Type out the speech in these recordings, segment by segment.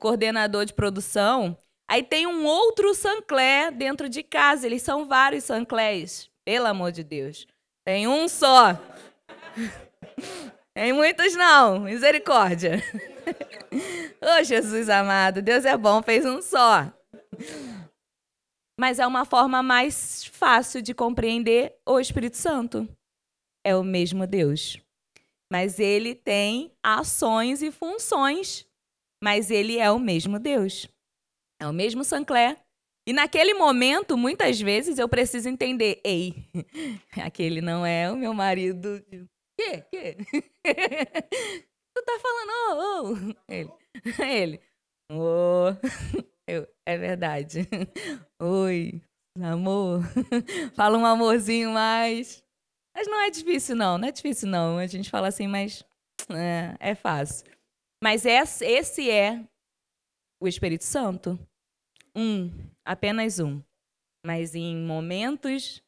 coordenador de produção. Aí tem um outro Sancler dentro de casa. Eles são vários Sanclés. Pelo amor de Deus. Tem um só. Tem muitos não. Misericórdia. oh, Jesus amado. Deus é bom, fez um só. Mas é uma forma mais fácil de compreender o Espírito Santo. É o mesmo Deus. Mas ele tem ações e funções. Mas ele é o mesmo Deus. É o mesmo Sancler. E naquele momento, muitas vezes, eu preciso entender: ei, aquele não é o meu marido. Quê? Quê? tu tá falando, oh, oh. Ele. Ele. Oh. Eu, é verdade. Oi, amor. Fala um amorzinho mais. Mas não é difícil, não. Não é difícil, não. A gente fala assim, mas é, é fácil. Mas esse é o Espírito Santo. Um, apenas um. Mas em momentos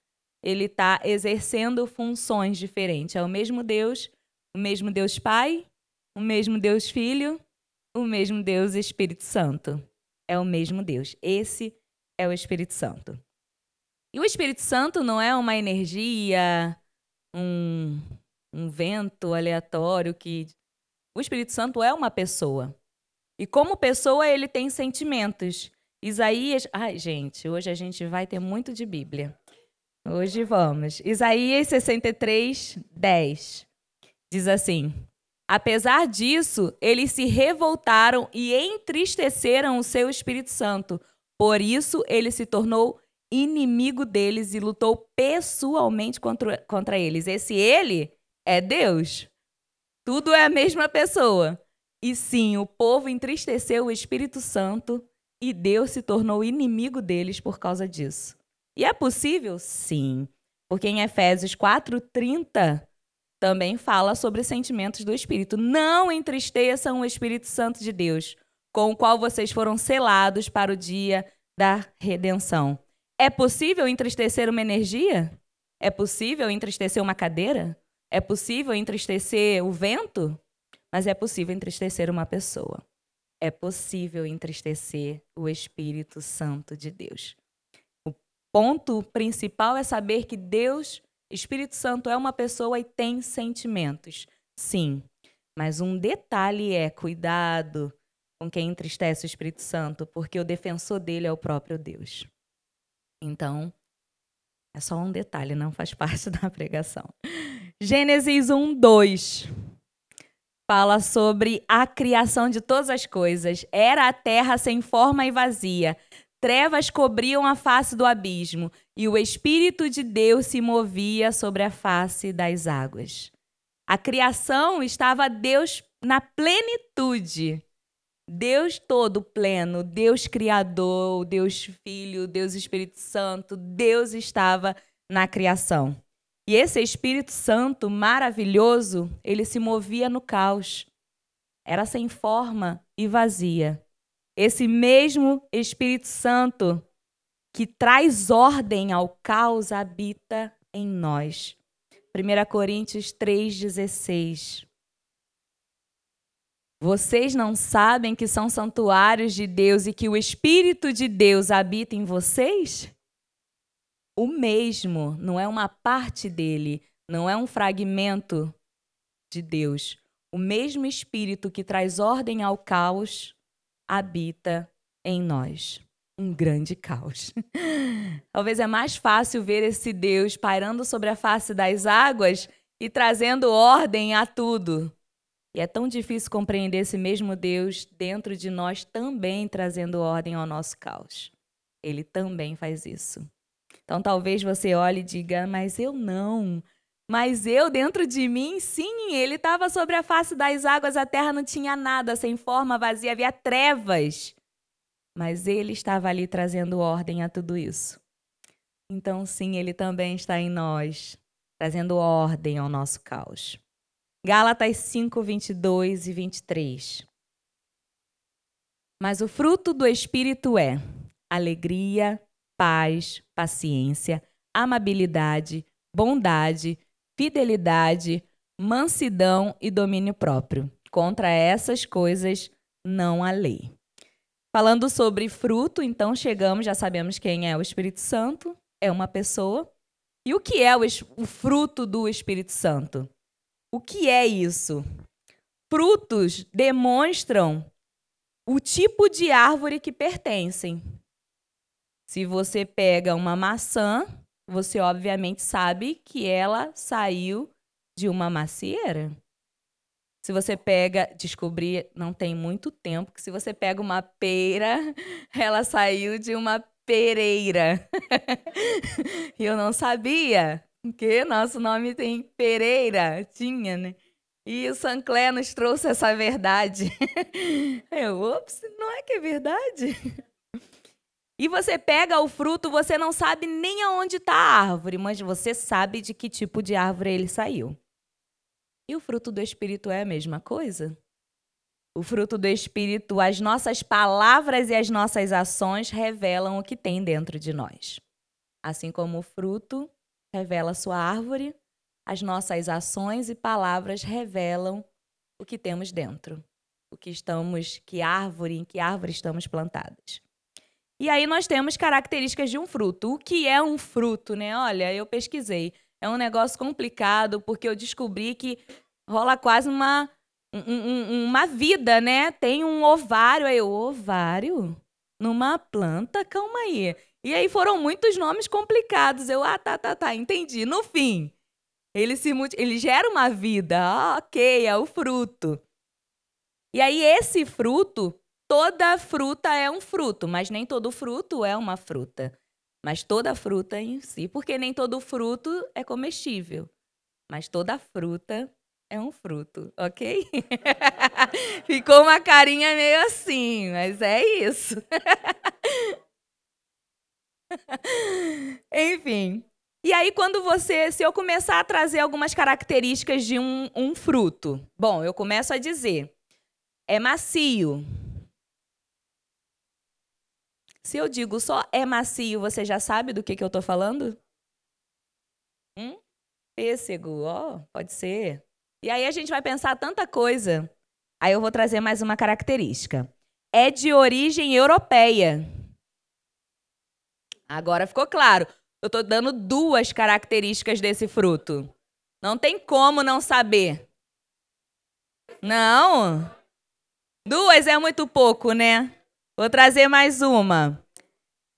ele está exercendo funções diferentes. É o mesmo Deus, o mesmo Deus Pai, o mesmo Deus Filho, o mesmo Deus Espírito Santo é o mesmo Deus. Esse é o Espírito Santo. E o Espírito Santo não é uma energia, um, um vento aleatório que. O Espírito Santo é uma pessoa. E como pessoa, ele tem sentimentos. Isaías. Ai, gente, hoje a gente vai ter muito de Bíblia. Hoje vamos. Isaías 63, 10. Diz assim: Apesar disso, eles se revoltaram e entristeceram o seu Espírito Santo. Por isso, ele se tornou inimigo deles e lutou pessoalmente contra, contra eles. Esse ele é Deus. Tudo é a mesma pessoa. E sim, o povo entristeceu o Espírito Santo e Deus se tornou inimigo deles por causa disso. E é possível? Sim. Porque em Efésios 4:30 também fala sobre sentimentos do Espírito. Não entristeçam o Espírito Santo de Deus, com o qual vocês foram selados para o dia da redenção. É possível entristecer uma energia? É possível entristecer uma cadeira? É possível entristecer o vento? Mas é possível entristecer uma pessoa. É possível entristecer o Espírito Santo de Deus. O ponto principal é saber que Deus Espírito Santo é uma pessoa e tem sentimentos. Sim. Mas um detalhe é cuidado com quem entristece o Espírito Santo, porque o defensor dele é o próprio Deus. Então, é só um detalhe, não faz parte da pregação. Gênesis 1, 2 fala sobre a criação de todas as coisas. Era a terra sem forma e vazia. Trevas cobriam a face do abismo, e o Espírito de Deus se movia sobre a face das águas. A criação estava Deus na plenitude. Deus todo pleno, Deus Criador, Deus Filho, Deus Espírito Santo, Deus estava na criação. E esse Espírito Santo maravilhoso, ele se movia no caos. Era sem forma e vazia. Esse mesmo Espírito Santo que traz ordem ao caos habita em nós. 1 Coríntios 3,16. Vocês não sabem que são santuários de Deus e que o Espírito de Deus habita em vocês? O mesmo, não é uma parte dele, não é um fragmento de Deus. O mesmo Espírito que traz ordem ao caos habita em nós. Um grande caos. Talvez é mais fácil ver esse Deus pairando sobre a face das águas e trazendo ordem a tudo. E é tão difícil compreender esse mesmo Deus dentro de nós também trazendo ordem ao nosso caos. Ele também faz isso. Então talvez você olhe e diga, mas eu não. Mas eu, dentro de mim, sim, ele estava sobre a face das águas, a terra não tinha nada, sem forma, vazia, havia trevas. Mas ele estava ali trazendo ordem a tudo isso. Então, sim, ele também está em nós, trazendo ordem ao nosso caos. Gálatas 5, 22 e 23. Mas o fruto do Espírito é alegria, paz, paciência, amabilidade, bondade, fidelidade, mansidão e domínio próprio. Contra essas coisas não há lei. Falando sobre fruto, então chegamos, já sabemos quem é o Espírito Santo, é uma pessoa. E o que é o, o fruto do Espírito Santo? O que é isso? Frutos demonstram o tipo de árvore que pertencem. Se você pega uma maçã, você obviamente sabe que ela saiu de uma macieira. Se você pega, descobri, não tem muito tempo, que se você pega uma pera, ela saiu de uma pereira. e eu não sabia, porque nosso nome tem Pereira, tinha, né? E o Sancler nos trouxe essa verdade. Eu, ops, não é que é verdade? E você pega o fruto, você não sabe nem aonde está a árvore, mas você sabe de que tipo de árvore ele saiu. E o fruto do Espírito é a mesma coisa? O fruto do Espírito, as nossas palavras e as nossas ações revelam o que tem dentro de nós. Assim como o fruto revela sua árvore, as nossas ações e palavras revelam o que temos dentro, o que estamos, que árvore, em que árvore estamos plantadas. E aí nós temos características de um fruto. O que é um fruto, né? Olha, eu pesquisei. É um negócio complicado porque eu descobri que rola quase uma um, uma vida, né? Tem um ovário aí, ovário numa planta, calma aí. E aí foram muitos nomes complicados. Eu, ah, tá, tá, tá, entendi. No fim, ele se ele gera uma vida. Ah, ok, é o fruto. E aí esse fruto toda fruta é um fruto, mas nem todo fruto é uma fruta. Mas toda fruta em si, porque nem todo fruto é comestível. Mas toda fruta é um fruto, ok? Ficou uma carinha meio assim, mas é isso. Enfim. E aí, quando você. Se eu começar a trazer algumas características de um, um fruto, bom, eu começo a dizer: é macio, se eu digo só é macio, você já sabe do que, que eu estou falando? Hum? Pêssego, ó, oh, pode ser. E aí a gente vai pensar tanta coisa. Aí eu vou trazer mais uma característica. É de origem europeia. Agora ficou claro. Eu estou dando duas características desse fruto. Não tem como não saber. Não? Duas é muito pouco, né? Vou trazer mais uma.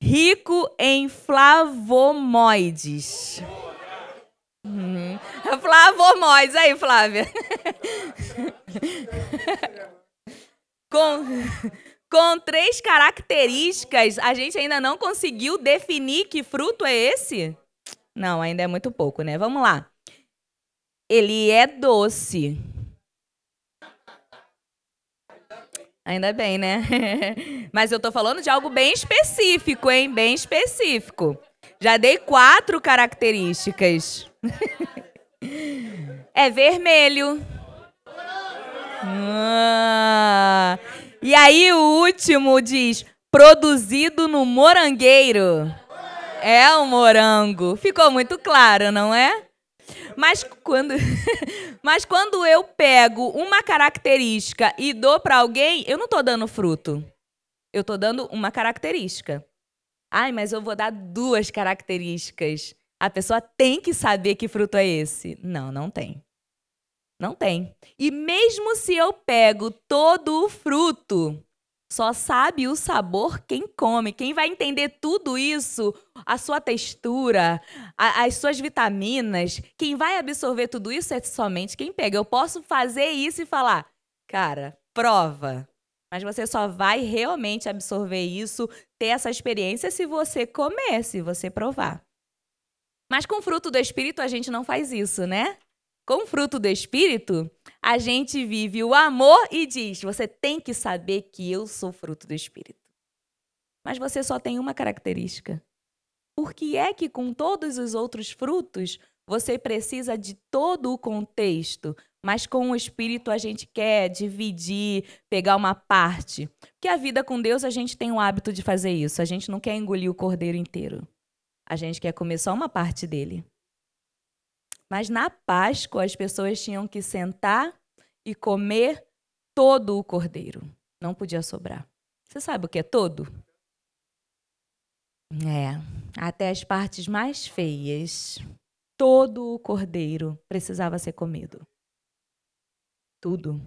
Rico em flavonoides. Hum. Flavonoides. Aí, Flávia. com, com três características, a gente ainda não conseguiu definir que fruto é esse? Não, ainda é muito pouco, né? Vamos lá. Ele é doce. Ainda bem, né? Mas eu tô falando de algo bem específico, hein? Bem específico. Já dei quatro características. é vermelho. Ah. E aí o último diz produzido no morangueiro. É o morango. Ficou muito claro, não é? Mas quando, mas quando eu pego uma característica e dou para alguém, eu não estou dando fruto. Eu estou dando uma característica. Ai, mas eu vou dar duas características. A pessoa tem que saber que fruto é esse. Não, não tem. Não tem. E mesmo se eu pego todo o fruto, só sabe o sabor quem come. Quem vai entender tudo isso, a sua textura, a, as suas vitaminas, quem vai absorver tudo isso é somente quem pega. Eu posso fazer isso e falar, cara, prova. Mas você só vai realmente absorver isso, ter essa experiência se você comer, se você provar. Mas com fruto do espírito a gente não faz isso, né? Com fruto do Espírito, a gente vive o amor e diz: você tem que saber que eu sou fruto do Espírito. Mas você só tem uma característica. Por que é que, com todos os outros frutos, você precisa de todo o contexto, mas com o Espírito a gente quer dividir, pegar uma parte? Porque a vida com Deus a gente tem o hábito de fazer isso. A gente não quer engolir o cordeiro inteiro. A gente quer comer só uma parte dele. Mas na Páscoa as pessoas tinham que sentar e comer todo o cordeiro. Não podia sobrar. Você sabe o que é todo? É, até as partes mais feias, todo o cordeiro precisava ser comido. Tudo.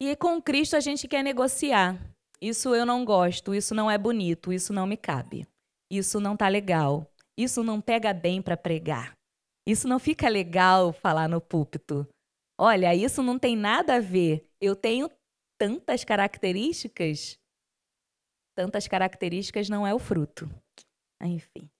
E com Cristo a gente quer negociar. Isso eu não gosto, isso não é bonito, isso não me cabe. Isso não tá legal. Isso não pega bem para pregar. Isso não fica legal falar no púlpito. Olha, isso não tem nada a ver. Eu tenho tantas características. Tantas características não é o fruto. Enfim.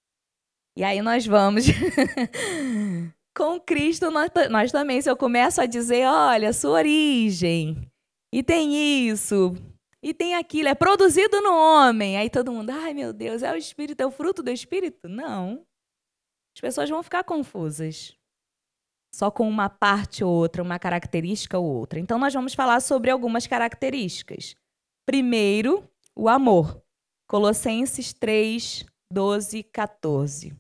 E aí nós vamos. Com Cristo, nós, nós também, se eu começo a dizer, olha, sua origem, e tem isso, e tem aquilo, é produzido no homem. Aí todo mundo, ai meu Deus, é o Espírito, é o fruto do Espírito? Não. As pessoas vão ficar confusas. Só com uma parte ou outra, uma característica ou outra. Então, nós vamos falar sobre algumas características. Primeiro, o amor. Colossenses 3, 12, 14.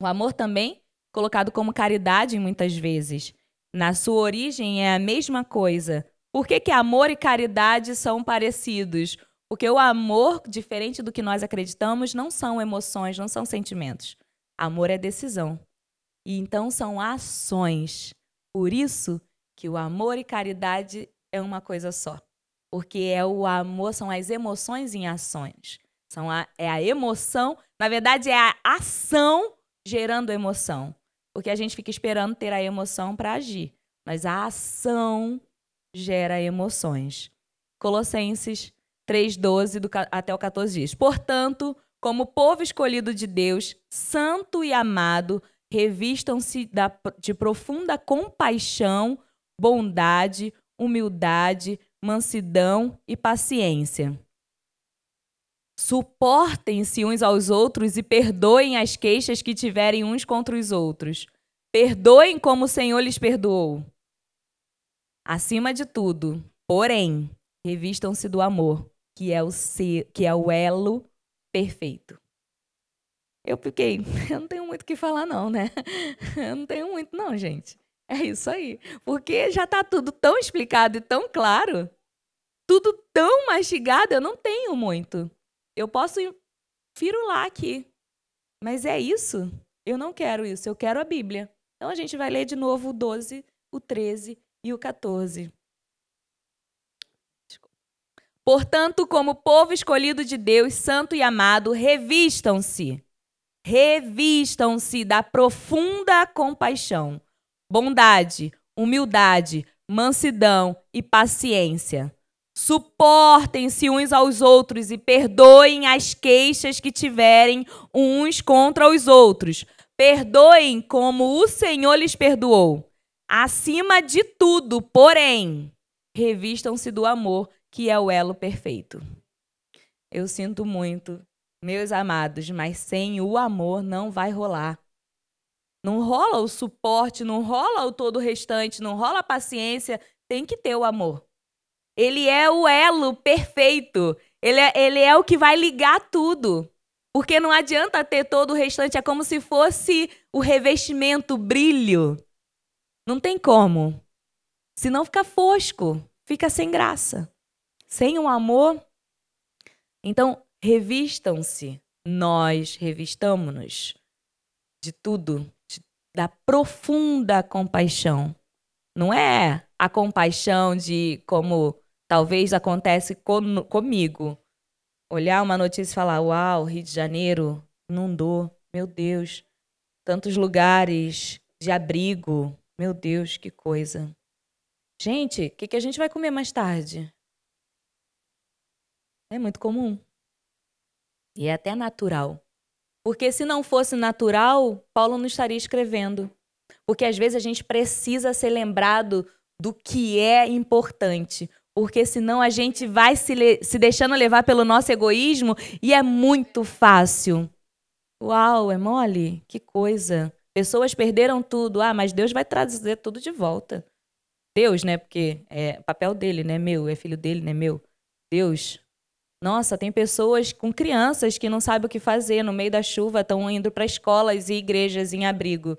O amor também, colocado como caridade muitas vezes. Na sua origem é a mesma coisa, por que, que amor e caridade são parecidos? Porque o amor, diferente do que nós acreditamos, não são emoções, não são sentimentos. Amor é decisão. E então são ações. Por isso que o amor e caridade é uma coisa só. Porque é o amor, são as emoções em ações. São a, é a emoção, na verdade, é a ação gerando emoção. Porque a gente fica esperando ter a emoção para agir. Mas a ação gera emoções. Colossenses 3:12 até o 14 diz: Portanto, como povo escolhido de Deus, santo e amado, revistam-se de profunda compaixão, bondade, humildade, mansidão e paciência. Suportem-se uns aos outros e perdoem as queixas que tiverem uns contra os outros. Perdoem como o Senhor lhes perdoou. Acima de tudo, porém, revistam-se do amor, que é o ser, que é o elo perfeito. Eu fiquei, eu não tenho muito o que falar não, né? Eu não tenho muito não, gente. É isso aí. Porque já está tudo tão explicado e tão claro, tudo tão mastigado, eu não tenho muito. Eu posso firular aqui. Mas é isso? Eu não quero isso, eu quero a Bíblia. Então a gente vai ler de novo o 12, o 13 e o 14. Portanto, como povo escolhido de Deus, santo e amado, revistam-se, revistam-se da profunda compaixão, bondade, humildade, mansidão e paciência. Suportem-se uns aos outros e perdoem as queixas que tiverem uns contra os outros. Perdoem como o Senhor lhes perdoou. Acima de tudo, porém, revistam-se do amor, que é o elo perfeito. Eu sinto muito, meus amados, mas sem o amor não vai rolar. Não rola o suporte, não rola o todo restante, não rola a paciência, tem que ter o amor. Ele é o elo perfeito. Ele é, ele é o que vai ligar tudo. Porque não adianta ter todo o restante, é como se fosse o revestimento, o brilho. Não tem como. Senão fica fosco, fica sem graça. Sem o amor. Então, revistam-se. Nós revistamos-nos de tudo, de, da profunda compaixão. Não é a compaixão de como talvez acontece com, comigo. Olhar uma notícia e falar: Uau, Rio de Janeiro inundou, meu Deus, tantos lugares de abrigo, meu Deus, que coisa. Gente, o que, que a gente vai comer mais tarde? É muito comum. E é até natural. Porque se não fosse natural, Paulo não estaria escrevendo. Porque às vezes a gente precisa ser lembrado do que é importante. Porque senão a gente vai se, se deixando levar pelo nosso egoísmo e é muito fácil. Uau, é mole? Que coisa. Pessoas perderam tudo. Ah, mas Deus vai trazer tudo de volta. Deus, né? Porque é papel dele, né? Meu, é filho dele, né? Meu. Deus. Nossa, tem pessoas com crianças que não sabem o que fazer no meio da chuva, estão indo para escolas e igrejas em abrigo.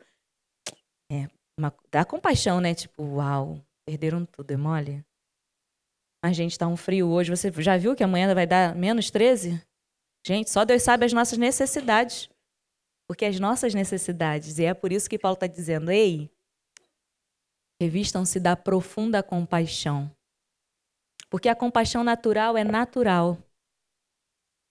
É, uma, dá compaixão, né? Tipo, uau, perderam tudo, é mole? Mas, gente, tá um frio hoje. Você já viu que amanhã vai dar menos 13? Gente, só Deus sabe as nossas necessidades. Porque as nossas necessidades, e é por isso que Paulo está dizendo: ei, revistam-se da profunda compaixão. Porque a compaixão natural é natural.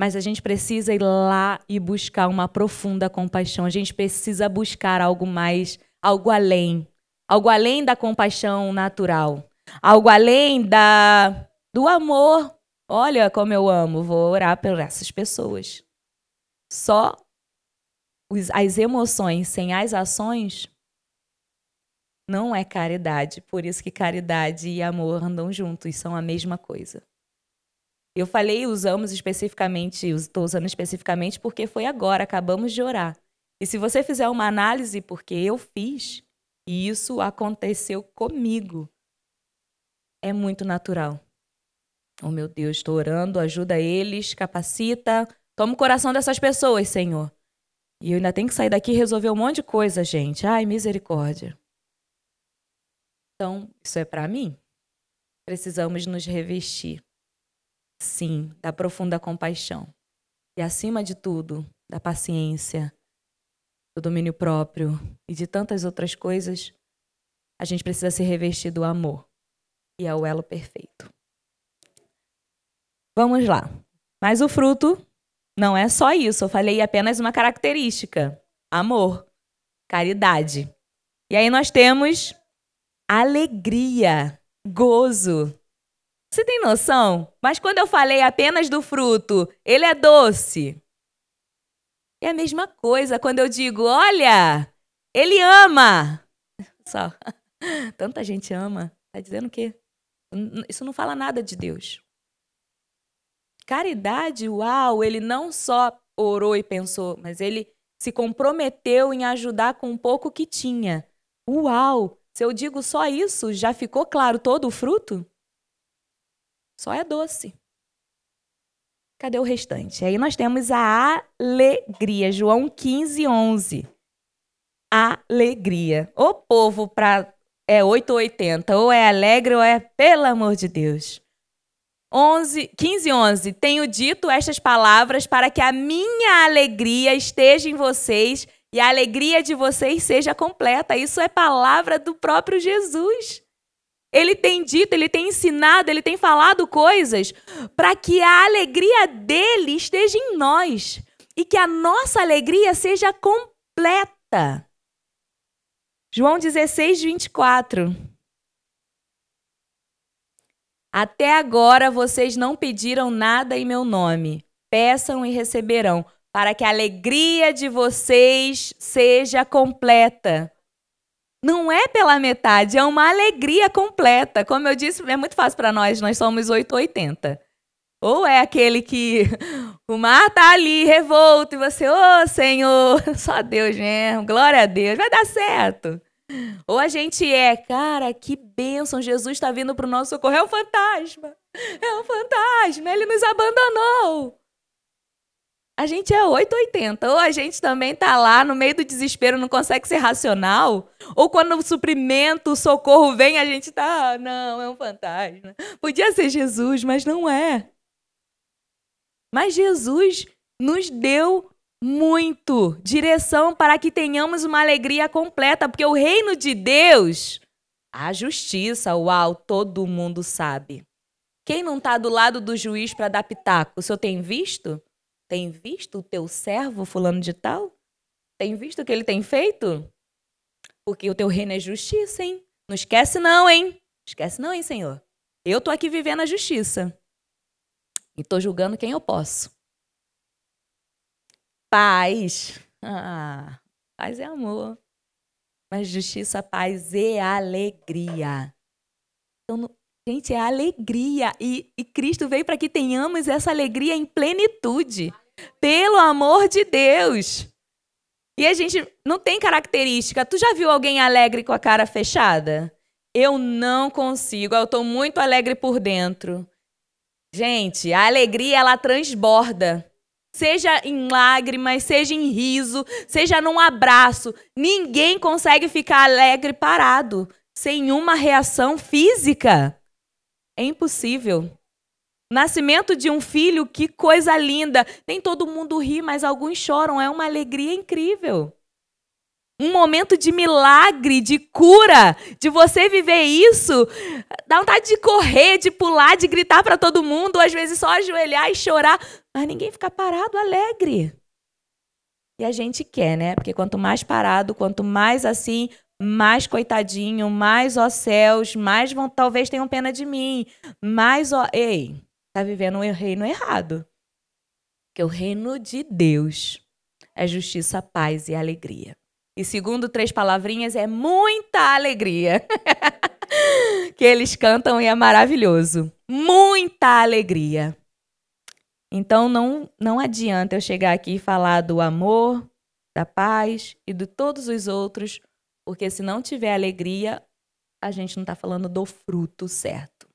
Mas a gente precisa ir lá e buscar uma profunda compaixão. A gente precisa buscar algo mais, algo além. Algo além da compaixão natural. Algo além da do amor. Olha como eu amo, vou orar por essas pessoas. Só as emoções sem as ações não é caridade. Por isso que caridade e amor andam juntos, são a mesma coisa. Eu falei, usamos especificamente, estou usando especificamente porque foi agora, acabamos de orar. E se você fizer uma análise, porque eu fiz, e isso aconteceu comigo, é muito natural. Oh meu Deus, estou orando, ajuda eles, capacita, toma o coração dessas pessoas, Senhor. E eu ainda tenho que sair daqui e resolver um monte de coisa, gente. Ai, misericórdia. Então, isso é para mim. Precisamos nos revestir, sim, da profunda compaixão. E, acima de tudo, da paciência, do domínio próprio e de tantas outras coisas, a gente precisa se revestir do amor. E é o elo perfeito. Vamos lá. Mas o fruto não é só isso. Eu falei apenas uma característica: amor, caridade. E aí nós temos alegria, gozo. Você tem noção? Mas quando eu falei apenas do fruto, ele é doce. É a mesma coisa quando eu digo, olha, ele ama. Só. Tanta gente ama. Tá dizendo o quê? Isso não fala nada de Deus. Caridade, uau, ele não só orou e pensou, mas ele se comprometeu em ajudar com um pouco que tinha. Uau! Se eu digo só isso, já ficou claro todo o fruto? Só é doce. Cadê o restante? Aí nós temos a alegria. João 15, 11. Alegria. O povo para é 880. Ou é alegre ou é pelo amor de Deus. 11, 15, 11. Tenho dito estas palavras para que a minha alegria esteja em vocês e a alegria de vocês seja completa. Isso é palavra do próprio Jesus. Ele tem dito, ele tem ensinado, ele tem falado coisas para que a alegria dele esteja em nós e que a nossa alegria seja completa. João 16, 24. Até agora vocês não pediram nada em meu nome. Peçam e receberão, para que a alegria de vocês seja completa. Não é pela metade, é uma alegria completa. Como eu disse, é muito fácil para nós, nós somos 880. Ou é aquele que o mar tá ali, revolto, e você, ô oh, Senhor, só Deus mesmo, glória a Deus, vai dar certo. Ou a gente é, cara, que bênção, Jesus está vindo para o nosso socorro, é um fantasma, é um fantasma, ele nos abandonou. A gente é 880. Ou a gente também tá lá no meio do desespero, não consegue ser racional. Ou quando o suprimento, o socorro vem, a gente tá, ah, não, é um fantasma. Podia ser Jesus, mas não é. Mas Jesus nos deu muito direção para que tenhamos uma alegria completa, porque o reino de Deus, a justiça, uau, todo mundo sabe. Quem não está do lado do juiz para dar pitaco? O senhor tem visto? Tem visto o teu servo fulano de tal? Tem visto o que ele tem feito? Porque o teu reino é justiça, hein? Não esquece não, hein? Esquece não, hein, Senhor? Eu tô aqui vivendo a justiça. E tô julgando quem eu posso. Paz. Ah, paz é amor. Mas justiça, paz e alegria. Então, gente, é alegria. E, e Cristo veio para que tenhamos essa alegria em plenitude. Pelo amor de Deus. E a gente não tem característica. Tu já viu alguém alegre com a cara fechada? Eu não consigo. Eu estou muito alegre por dentro. Gente, a alegria ela transborda. Seja em lágrimas, seja em riso, seja num abraço. Ninguém consegue ficar alegre parado, sem uma reação física. É impossível. Nascimento de um filho, que coisa linda. Nem todo mundo ri, mas alguns choram. É uma alegria incrível. Um momento de milagre, de cura, de você viver isso. Dá vontade de correr, de pular, de gritar para todo mundo, às vezes só ajoelhar e chorar. Mas ninguém fica parado alegre. E a gente quer, né? Porque quanto mais parado, quanto mais assim, mais coitadinho, mais ó céus, mais vão, talvez tenham pena de mim, mais ó, ei, tá vivendo um reino errado. Porque o reino de Deus é justiça, paz e alegria. E segundo três palavrinhas é muita alegria. que eles cantam e é maravilhoso. Muita alegria. Então não não adianta eu chegar aqui e falar do amor, da paz e de todos os outros, porque se não tiver alegria, a gente não está falando do fruto certo.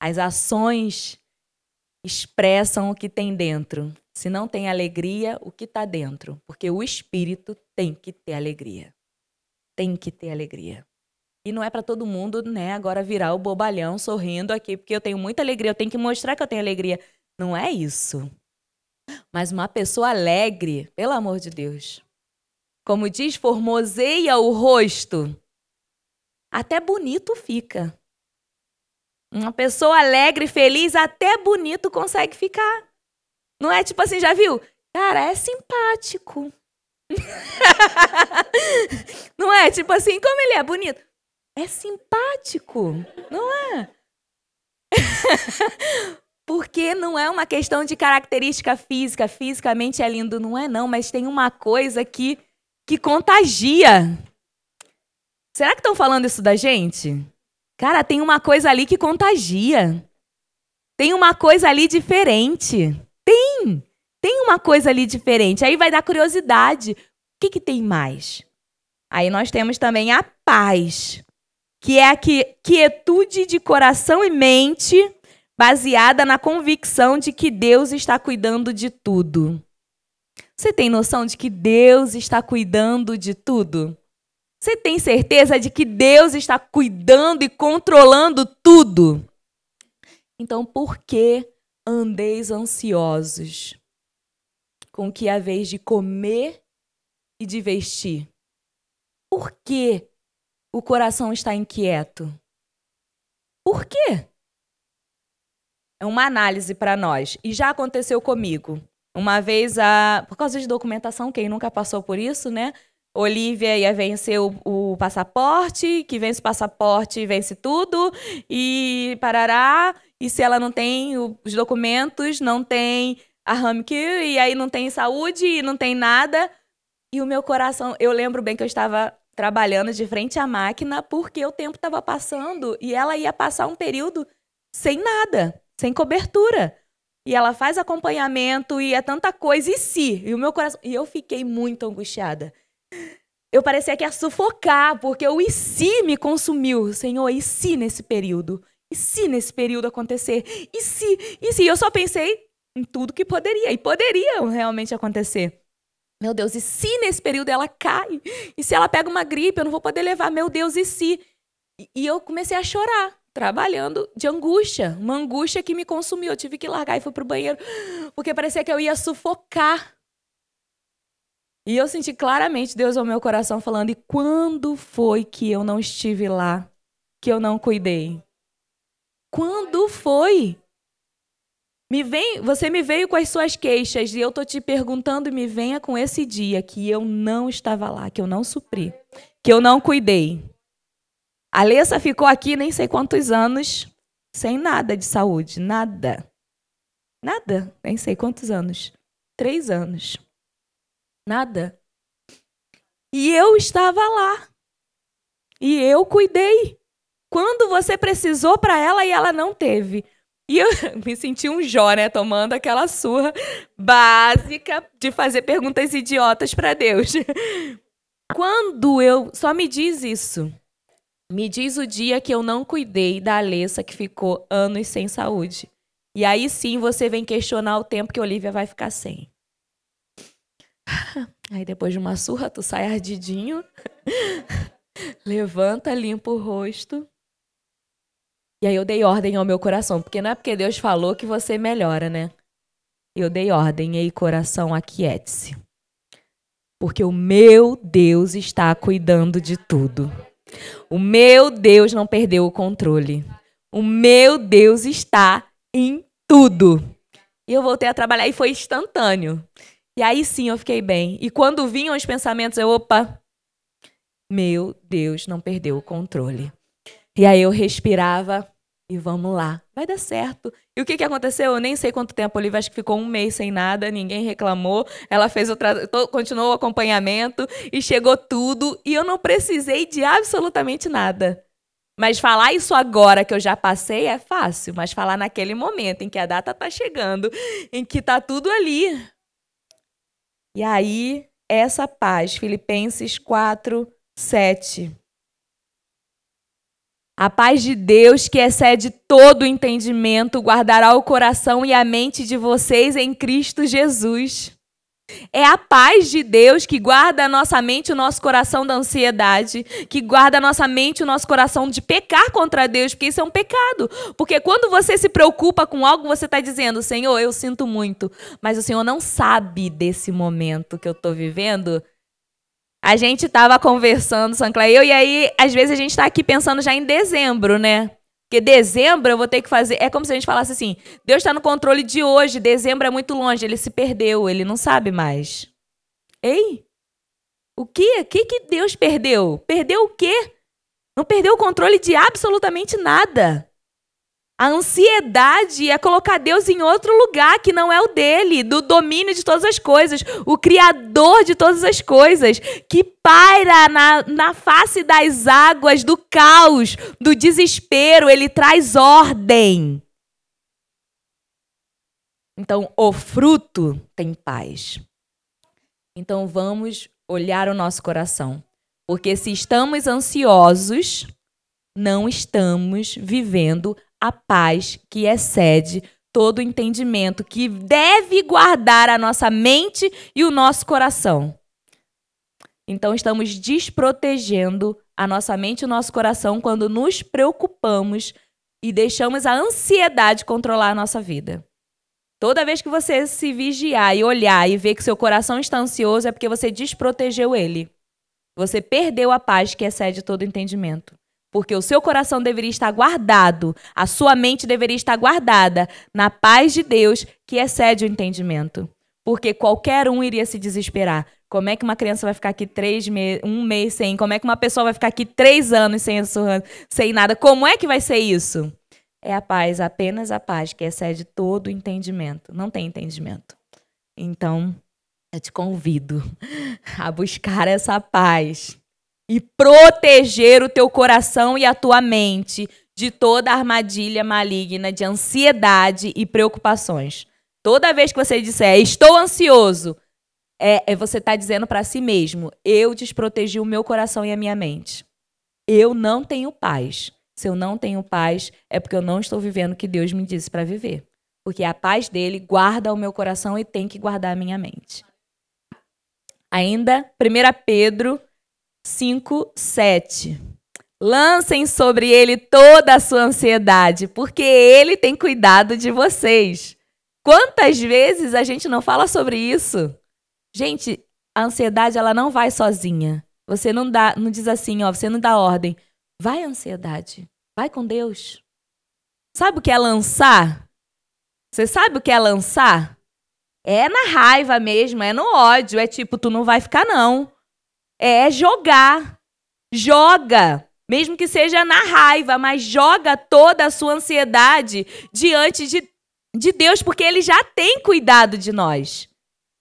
As ações expressam o que tem dentro. Se não tem alegria, o que está dentro? Porque o espírito tem que ter alegria. Tem que ter alegria. E não é para todo mundo, né, agora virar o bobalhão sorrindo aqui, porque eu tenho muita alegria, eu tenho que mostrar que eu tenho alegria. Não é isso. Mas uma pessoa alegre, pelo amor de Deus, como diz, formoseia o rosto, até bonito fica. Uma pessoa alegre, feliz, até bonito consegue ficar. Não é tipo assim, já viu? Cara, é simpático. não é tipo assim, como ele é bonito? É simpático, não é? Porque não é uma questão de característica física, fisicamente é lindo, não é não, mas tem uma coisa que, que contagia. Será que estão falando isso da gente? Cara, tem uma coisa ali que contagia. Tem uma coisa ali diferente. Tem! Tem uma coisa ali diferente. Aí vai dar curiosidade. O que, que tem mais? Aí nós temos também a paz, que é a quietude de coração e mente baseada na convicção de que Deus está cuidando de tudo. Você tem noção de que Deus está cuidando de tudo? Você tem certeza de que Deus está cuidando e controlando tudo? Então, por que andeis ansiosos? Com que a vez de comer e de vestir? Por que o coração está inquieto? Por quê? é uma análise para nós. E já aconteceu comigo. Uma vez, a, por causa de documentação, quem nunca passou por isso, né? Olivia ia vencer o, o passaporte, que vence o passaporte, vence tudo, e parará. E se ela não tem os documentos, não tem a RAMQ, e aí não tem saúde, e não tem nada. E o meu coração, eu lembro bem que eu estava trabalhando de frente à máquina, porque o tempo estava passando, e ela ia passar um período sem nada sem cobertura. E ela faz acompanhamento e é tanta coisa, e se? E o meu coração. E eu fiquei muito angustiada. Eu parecia que ia sufocar, porque o e se me consumiu. Senhor, e se nesse período? E se nesse período acontecer? E se? E se? Eu só pensei em tudo que poderia. E poderia realmente acontecer. Meu Deus, e se nesse período ela cai? E se ela pega uma gripe, eu não vou poder levar? Meu Deus, e se? E, e eu comecei a chorar trabalhando de angústia, uma angústia que me consumiu. Eu tive que largar e fui pro banheiro, porque parecia que eu ia sufocar. E eu senti claramente Deus ao meu coração falando: "E quando foi que eu não estive lá, que eu não cuidei? Quando foi?" Me vem, você me veio com as suas queixas e eu tô te perguntando, me venha com esse dia que eu não estava lá, que eu não supri, que eu não cuidei. A Alessa ficou aqui nem sei quantos anos sem nada de saúde, nada. Nada, nem sei quantos anos. Três anos. Nada. E eu estava lá. E eu cuidei. Quando você precisou para ela e ela não teve. E eu me senti um Jó, né? Tomando aquela surra básica de fazer perguntas idiotas para Deus. Quando eu. Só me diz isso. Me diz o dia que eu não cuidei da Alessa que ficou anos sem saúde. E aí sim você vem questionar o tempo que Olivia vai ficar sem. Aí depois de uma surra, tu sai ardidinho, levanta, limpa o rosto. E aí eu dei ordem ao meu coração, porque não é porque Deus falou que você melhora, né? Eu dei ordem, ei coração, aquiete-se. Porque o meu Deus está cuidando de tudo. O meu Deus não perdeu o controle. O meu Deus está em tudo. E eu voltei a trabalhar e foi instantâneo. E aí sim eu fiquei bem. E quando vinham os pensamentos, eu, opa, meu Deus, não perdeu o controle. E aí eu respirava e vamos lá, vai dar certo. E o que, que aconteceu? Eu nem sei quanto tempo. A Olivia acho que ficou um mês sem nada, ninguém reclamou. Ela fez o tra... continuou o acompanhamento e chegou tudo. E eu não precisei de absolutamente nada. Mas falar isso agora que eu já passei é fácil, mas falar naquele momento em que a data está chegando, em que está tudo ali. E aí, essa paz, Filipenses 4, 7. A paz de Deus, que excede todo o entendimento, guardará o coração e a mente de vocês em Cristo Jesus. É a paz de Deus que guarda a nossa mente o nosso coração da ansiedade, que guarda a nossa mente e o nosso coração de pecar contra Deus, porque isso é um pecado. Porque quando você se preocupa com algo, você está dizendo, Senhor, eu sinto muito, mas o Senhor não sabe desse momento que eu estou vivendo. A gente estava conversando, Sancla eu, e aí, às vezes, a gente está aqui pensando já em dezembro, né? Porque dezembro eu vou ter que fazer. É como se a gente falasse assim: Deus está no controle de hoje, dezembro é muito longe, ele se perdeu, ele não sabe mais. Ei? O que? O que, que Deus perdeu? Perdeu o quê? Não perdeu o controle de absolutamente nada. A ansiedade é colocar Deus em outro lugar que não é o dele, do domínio de todas as coisas, o criador de todas as coisas, que paira na, na face das águas, do caos, do desespero, ele traz ordem. Então, o fruto tem paz. Então, vamos olhar o nosso coração. Porque se estamos ansiosos, não estamos vivendo a paz que excede todo entendimento, que deve guardar a nossa mente e o nosso coração. Então, estamos desprotegendo a nossa mente e o nosso coração quando nos preocupamos e deixamos a ansiedade controlar a nossa vida. Toda vez que você se vigiar e olhar e ver que seu coração está ansioso, é porque você desprotegeu ele. Você perdeu a paz que excede todo entendimento. Porque o seu coração deveria estar guardado, a sua mente deveria estar guardada na paz de Deus que excede o entendimento. Porque qualquer um iria se desesperar. Como é que uma criança vai ficar aqui três um mês sem? Como é que uma pessoa vai ficar aqui três anos sem, sem nada? Como é que vai ser isso? É a paz, apenas a paz, que excede todo o entendimento. Não tem entendimento. Então, eu te convido a buscar essa paz e proteger o teu coração e a tua mente de toda armadilha maligna de ansiedade e preocupações. Toda vez que você disser estou ansioso, é, é você está dizendo para si mesmo: eu desprotegi o meu coração e a minha mente. Eu não tenho paz. Se eu não tenho paz, é porque eu não estou vivendo o que Deus me disse para viver. Porque a paz dele guarda o meu coração e tem que guardar a minha mente. Ainda, 1 Pedro 5, 7. Lancem sobre ele toda a sua ansiedade, porque ele tem cuidado de vocês. Quantas vezes a gente não fala sobre isso? Gente, a ansiedade ela não vai sozinha. Você não dá, não diz assim, ó, você não dá ordem. Vai ansiedade, vai com Deus. Sabe o que é lançar? Você sabe o que é lançar? É na raiva mesmo, é no ódio, é tipo, tu não vai ficar não é jogar. Joga. Mesmo que seja na raiva, mas joga toda a sua ansiedade diante de, de Deus, porque Ele já tem cuidado de nós.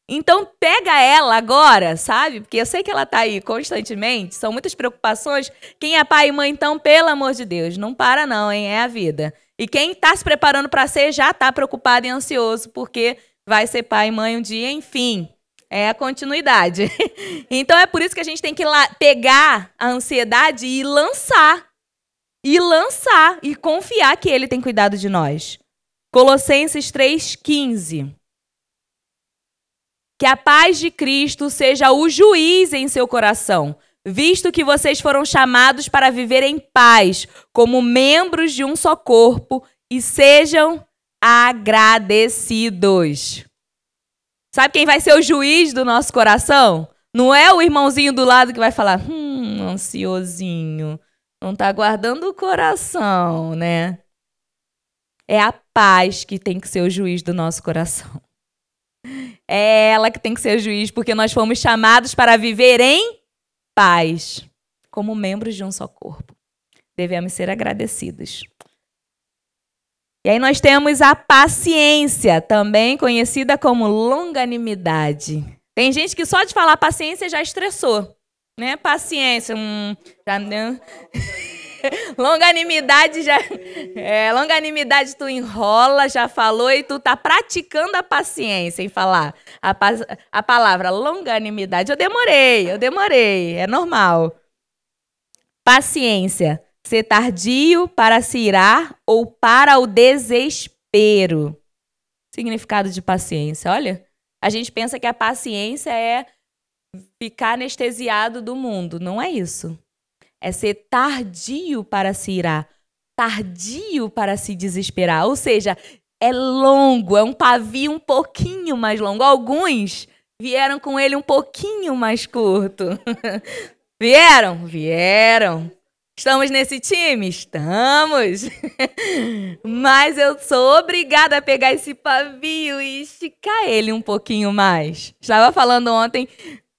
Então pega ela agora, sabe? Porque eu sei que ela tá aí constantemente, são muitas preocupações. Quem é pai e mãe, então, pelo amor de Deus, não para não, hein? É a vida. E quem está se preparando para ser já está preocupado e ansioso porque vai ser pai e mãe um dia, enfim. É a continuidade. então é por isso que a gente tem que pegar a ansiedade e lançar. E lançar e confiar que ele tem cuidado de nós. Colossenses 3:15. Que a paz de Cristo seja o juiz em seu coração. visto que vocês foram chamados para viver em paz, como membros de um só corpo, e sejam agradecidos. Sabe quem vai ser o juiz do nosso coração? Não é o irmãozinho do lado que vai falar, hum, ansiosinho, não tá guardando o coração, né? É a paz que tem que ser o juiz do nosso coração. É ela que tem que ser o juiz, porque nós fomos chamados para viver em paz, como membros de um só corpo. Devemos ser agradecidos. E aí nós temos a paciência, também conhecida como longanimidade. Tem gente que só de falar paciência já estressou, né? Paciência, hum, já longanimidade já. É, longanimidade tu enrola, já falou, e tu tá praticando a paciência em falar a, a palavra longanimidade. Eu demorei, eu demorei, é normal. Paciência, ser tardio para se irar ou para o desespero. Significado de paciência, olha. A gente pensa que a paciência é ficar anestesiado do mundo. Não é isso é ser tardio para se irar, tardio para se desesperar. Ou seja, é longo, é um pavio um pouquinho mais longo. Alguns vieram com ele um pouquinho mais curto. vieram? Vieram. Estamos nesse time? Estamos. Mas eu sou obrigada a pegar esse pavio e esticar ele um pouquinho mais. Estava falando ontem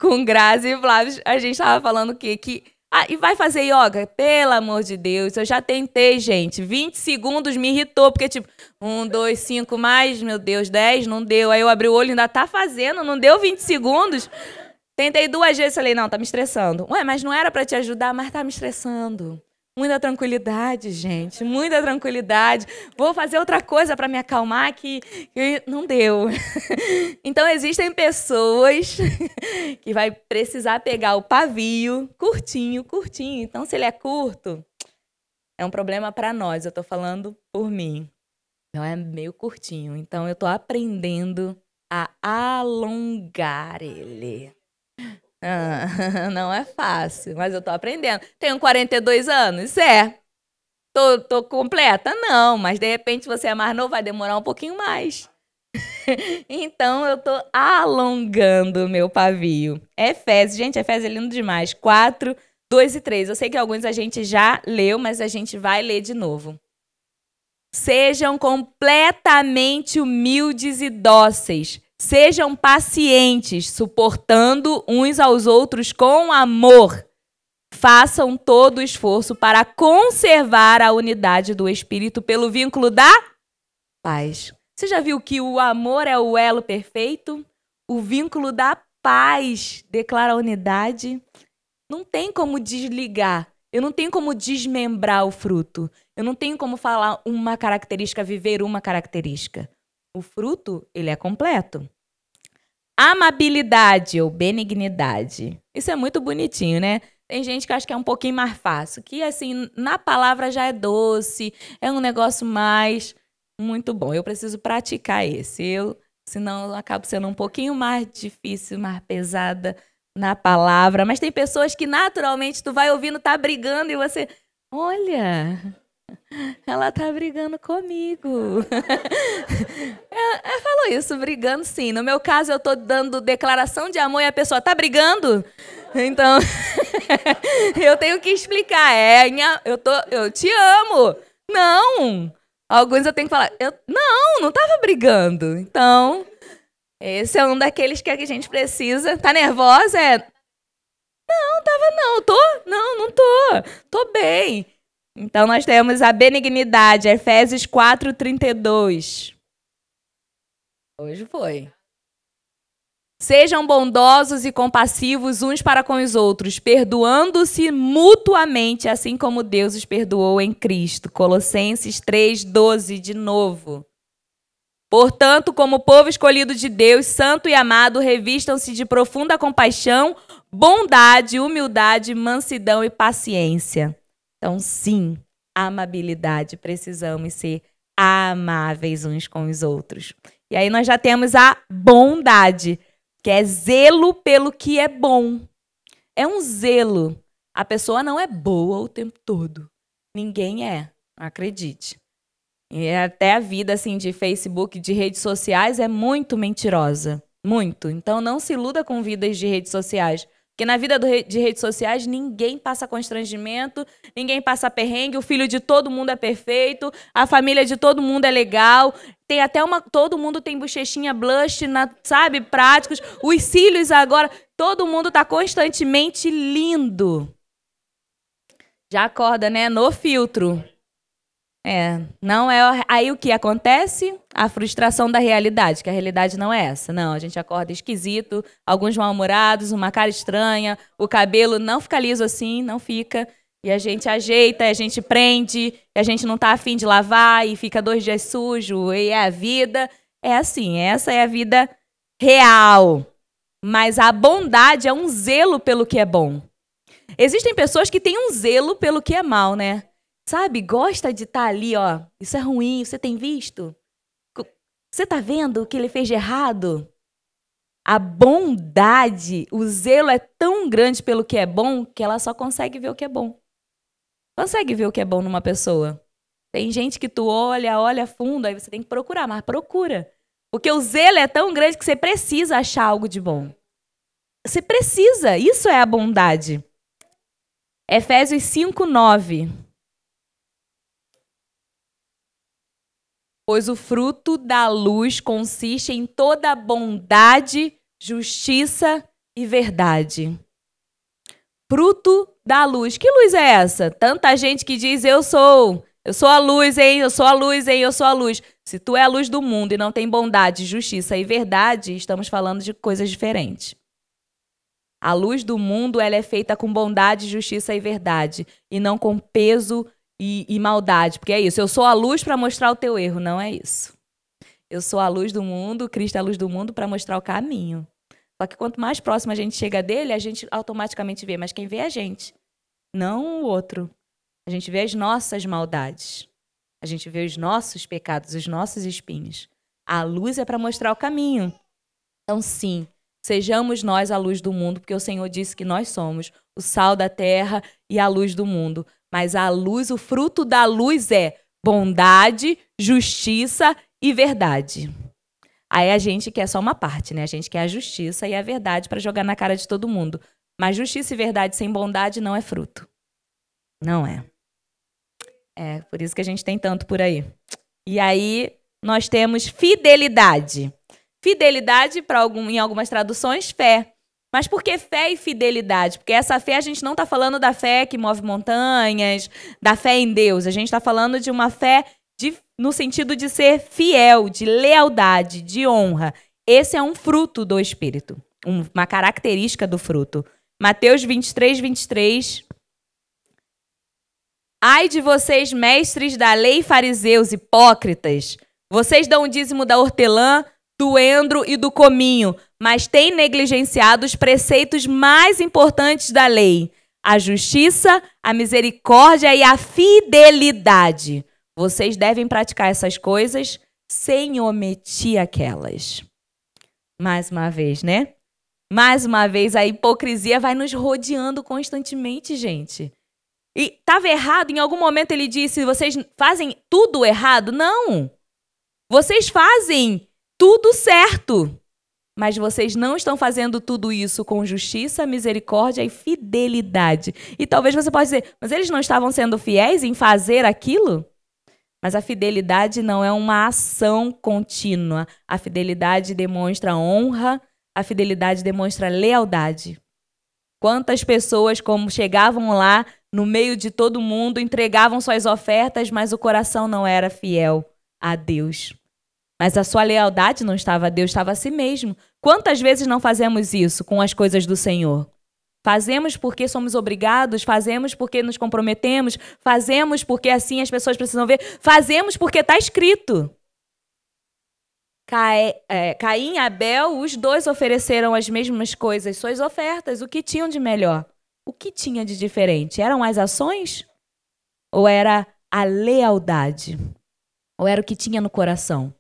com Grazi e Flávio, a gente estava falando o quê? Que ah, e vai fazer yoga? Pelo amor de Deus, eu já tentei, gente. 20 segundos me irritou, porque tipo, um, dois, cinco mais, meu Deus, 10, não deu. Aí eu abri o olho, ainda tá fazendo, não deu 20 segundos. Tentei duas vezes, falei, não, tá me estressando. Ué, mas não era para te ajudar, mas tá me estressando. Muita tranquilidade, gente, muita tranquilidade. Vou fazer outra coisa para me acalmar que, que não deu. então existem pessoas que vai precisar pegar o pavio curtinho, curtinho. Então se ele é curto, é um problema para nós. Eu estou falando por mim. Então é meio curtinho. Então eu estou aprendendo a alongar ele. Ah, não é fácil, mas eu tô aprendendo. Tenho 42 anos? É. Tô, tô completa? Não, mas de repente você é mais novo, vai demorar um pouquinho mais. então eu tô alongando o meu pavio. Efésios, gente, Efésios é lindo demais. 4, 2 e 3. Eu sei que alguns a gente já leu, mas a gente vai ler de novo. Sejam completamente humildes e dóceis Sejam pacientes, suportando uns aos outros com amor. Façam todo o esforço para conservar a unidade do espírito pelo vínculo da paz. Você já viu que o amor é o elo perfeito? O vínculo da paz declara a unidade. Não tem como desligar. Eu não tenho como desmembrar o fruto. Eu não tenho como falar uma característica, viver uma característica. O fruto, ele é completo. Amabilidade ou benignidade. Isso é muito bonitinho, né? Tem gente que acha que é um pouquinho mais fácil, que assim, na palavra já é doce, é um negócio mais muito bom. Eu preciso praticar esse. Eu, senão eu acabo sendo um pouquinho mais difícil, mais pesada na palavra, mas tem pessoas que naturalmente tu vai ouvindo tá brigando e você, olha, ela tá brigando comigo. Ela, falou isso, brigando sim. No meu caso, eu tô dando declaração de amor e a pessoa tá brigando. Então, eu tenho que explicar. É, eu, tô, eu te amo. Não. Alguns eu tenho que falar, eu, não, não tava brigando. Então, esse é um daqueles que a gente precisa. Tá nervosa? É. Não, tava não. Tô? Não, não tô. Tô bem. Então nós temos a benignidade, Efésios 4, 32. Hoje foi. Sejam bondosos e compassivos uns para com os outros, perdoando-se mutuamente, assim como Deus os perdoou em Cristo. Colossenses 12, de novo. Portanto, como povo escolhido de Deus, santo e amado, revistam-se de profunda compaixão, bondade, humildade, mansidão e paciência. Então, sim, amabilidade, precisamos ser amáveis uns com os outros. E aí nós já temos a bondade, que é zelo pelo que é bom. é um zelo. A pessoa não é boa o tempo todo. Ninguém é, acredite. E até a vida assim de Facebook, de redes sociais é muito mentirosa, muito. Então não se iluda com vidas de redes sociais. Porque na vida do, de redes sociais ninguém passa constrangimento, ninguém passa perrengue, o filho de todo mundo é perfeito, a família de todo mundo é legal, tem até uma. Todo mundo tem bochechinha blush, na, sabe? Práticos. Os cílios agora, todo mundo tá constantemente lindo. Já acorda, né? No filtro. É, não é. Aí o que acontece? A frustração da realidade, que a realidade não é essa. Não, a gente acorda esquisito, alguns mal-humorados, uma cara estranha, o cabelo não fica liso assim, não fica. E a gente ajeita, a gente prende, a gente não tá afim de lavar e fica dois dias sujo, e é a vida. É assim, essa é a vida real. Mas a bondade é um zelo pelo que é bom. Existem pessoas que têm um zelo pelo que é mal, né? Sabe, gosta de estar tá ali, ó. Isso é ruim, você tem visto? Você tá vendo o que ele fez de errado? A bondade, o zelo é tão grande pelo que é bom que ela só consegue ver o que é bom. Consegue ver o que é bom numa pessoa. Tem gente que tu olha, olha fundo, aí você tem que procurar, mas procura. Porque o zelo é tão grande que você precisa achar algo de bom. Você precisa, isso é a bondade. Efésios 5, 9. Pois o fruto da luz consiste em toda bondade, justiça e verdade. Fruto da luz. Que luz é essa? Tanta gente que diz eu sou, eu sou a luz, hein? Eu sou a luz, hein? Eu sou a luz. Se tu é a luz do mundo e não tem bondade, justiça e verdade, estamos falando de coisas diferentes. A luz do mundo ela é feita com bondade, justiça e verdade, e não com peso e, e maldade, porque é isso. Eu sou a luz para mostrar o teu erro, não é isso. Eu sou a luz do mundo, Cristo é a luz do mundo para mostrar o caminho. Só que quanto mais próximo a gente chega dele, a gente automaticamente vê, mas quem vê é a gente, não o outro. A gente vê as nossas maldades. A gente vê os nossos pecados, os nossos espinhos. A luz é para mostrar o caminho. Então, sim, sejamos nós a luz do mundo, porque o Senhor disse que nós somos o sal da terra e a luz do mundo. Mas a luz, o fruto da luz é bondade, justiça e verdade. Aí a gente quer só uma parte, né? A gente quer a justiça e a verdade para jogar na cara de todo mundo. Mas justiça e verdade sem bondade não é fruto. Não é. É por isso que a gente tem tanto por aí. E aí nós temos fidelidade. Fidelidade, para algum, em algumas traduções, fé. Mas por que fé e fidelidade? Porque essa fé a gente não está falando da fé que move montanhas, da fé em Deus. A gente está falando de uma fé de, no sentido de ser fiel, de lealdade, de honra. Esse é um fruto do Espírito, uma característica do fruto. Mateus 23, 23. Ai de vocês, mestres da lei, fariseus, hipócritas! Vocês dão o dízimo da hortelã, do endro e do cominho, mas têm negligenciado os preceitos mais importantes da lei: a justiça, a misericórdia e a fidelidade. Vocês devem praticar essas coisas sem omitir aquelas. Mais uma vez, né? Mais uma vez, a hipocrisia vai nos rodeando constantemente, gente. E estava errado, em algum momento ele disse: vocês fazem tudo errado? Não! Vocês fazem tudo certo. Mas vocês não estão fazendo tudo isso com justiça, misericórdia e fidelidade. E talvez você possa dizer, mas eles não estavam sendo fiéis em fazer aquilo? Mas a fidelidade não é uma ação contínua. A fidelidade demonstra honra, a fidelidade demonstra lealdade. Quantas pessoas, como chegavam lá, no meio de todo mundo, entregavam suas ofertas, mas o coração não era fiel a Deus. Mas a sua lealdade não estava a Deus, estava a si mesmo. Quantas vezes não fazemos isso com as coisas do Senhor? Fazemos porque somos obrigados, fazemos porque nos comprometemos, fazemos porque assim as pessoas precisam ver, fazemos porque está escrito. é, Caim e Abel, os dois ofereceram as mesmas coisas, suas ofertas. O que tinham de melhor? O que tinha de diferente? Eram as ações? Ou era a lealdade? Ou era o que tinha no coração?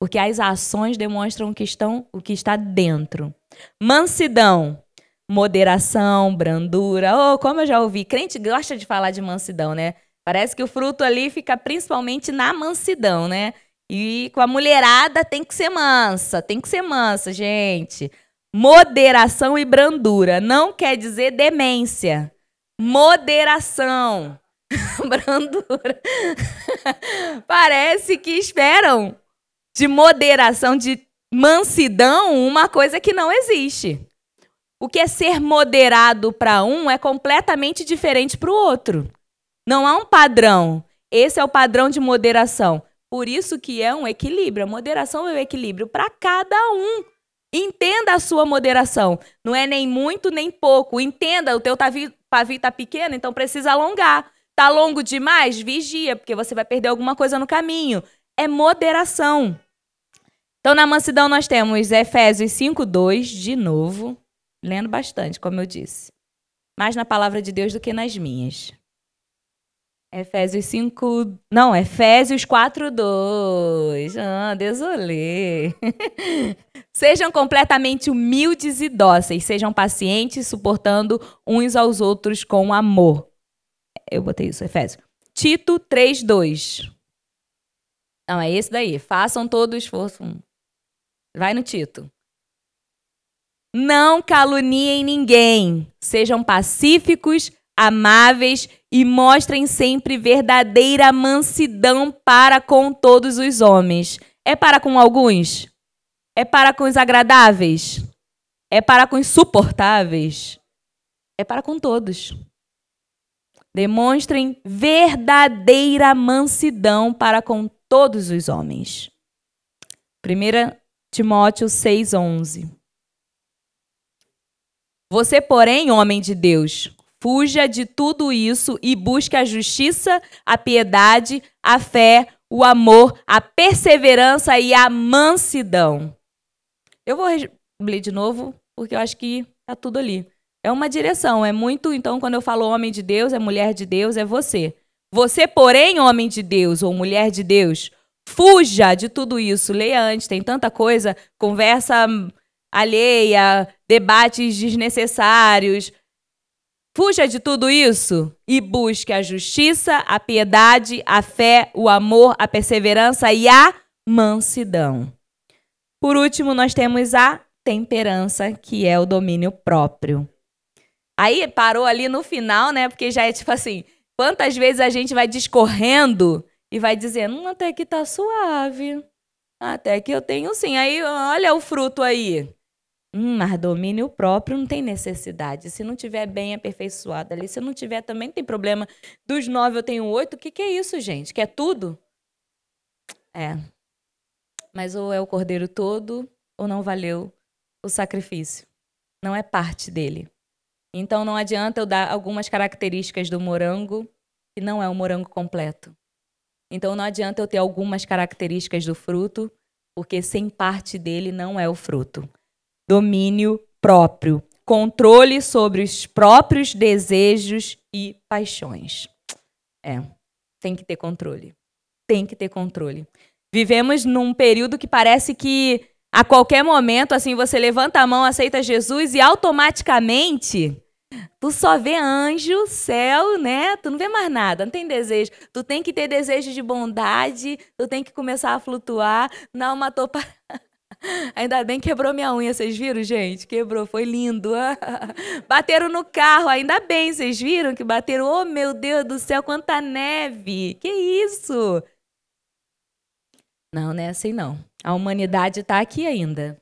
Porque as ações demonstram o que, estão, o que está dentro. Mansidão. moderação, brandura. Oh, como eu já ouvi, crente gosta de falar de mansidão, né? Parece que o fruto ali fica principalmente na mansidão, né? E com a mulherada tem que ser mansa, tem que ser mansa, gente. Moderação e brandura não quer dizer demência. Moderação. brandura. Parece que esperam de moderação, de mansidão, uma coisa que não existe. O que é ser moderado para um é completamente diferente para o outro. Não há um padrão. Esse é o padrão de moderação. Por isso que é um equilíbrio. A moderação é um equilíbrio para cada um. Entenda a sua moderação. Não é nem muito nem pouco. Entenda, o teu pavio está pequeno, então precisa alongar. Tá longo demais? Vigia, porque você vai perder alguma coisa no caminho. É moderação. Então, na mansidão, nós temos Efésios 5,2, de novo, lendo bastante, como eu disse. Mais na palavra de Deus do que nas minhas. Efésios 5. Não, Efésios 4, 2. Ah, desolê. sejam completamente humildes e dóceis, sejam pacientes, suportando uns aos outros com amor. Eu botei isso, Efésios. Tito 3, 2. Não, é esse daí. Façam todo o esforço. Vai no Tito. Não caluniem ninguém. Sejam pacíficos, amáveis e mostrem sempre verdadeira mansidão para com todos os homens. É para com alguns? É para com os agradáveis? É para com os suportáveis? É para com todos. Demonstrem verdadeira mansidão para com todos os homens. 1 Timóteo 6,11 Você, porém, homem de Deus, Fuja de tudo isso e busque a justiça, a piedade, a fé, o amor, a perseverança e a mansidão. Eu vou ler de novo, porque eu acho que tá tudo ali. É uma direção, é muito, então, quando eu falo homem de Deus, é mulher de Deus, é você. Você, porém, homem de Deus ou mulher de Deus, fuja de tudo isso. Leia antes, tem tanta coisa, conversa alheia, debates desnecessários, Fuja de tudo isso e busque a justiça, a piedade, a fé, o amor, a perseverança e a mansidão. Por último, nós temos a temperança, que é o domínio próprio. Aí parou ali no final, né? Porque já é tipo assim, quantas vezes a gente vai discorrendo e vai dizendo, hum, até que tá suave. Até que eu tenho sim. Aí, olha o fruto aí. Hum, mas domínio próprio não tem necessidade. Se não tiver bem aperfeiçoado ali, se não tiver também tem problema. Dos nove eu tenho oito. O que, que é isso, gente? Quer tudo? É. Mas ou é o cordeiro todo, ou não valeu o sacrifício. Não é parte dele. Então não adianta eu dar algumas características do morango, que não é o morango completo. Então não adianta eu ter algumas características do fruto, porque sem parte dele não é o fruto domínio próprio, controle sobre os próprios desejos e paixões. É, tem que ter controle. Tem que ter controle. Vivemos num período que parece que a qualquer momento, assim, você levanta a mão, aceita Jesus e automaticamente tu só vê anjo, céu, né? Tu não vê mais nada, não tem desejo. Tu tem que ter desejo de bondade, tu tem que começar a flutuar, não matou para Ainda bem que quebrou minha unha, vocês viram, gente? Quebrou, foi lindo. bateram no carro, ainda bem, vocês viram que bateram? Oh, meu Deus do céu, quanta neve! Que isso? Não, não é assim não. A humanidade está aqui ainda.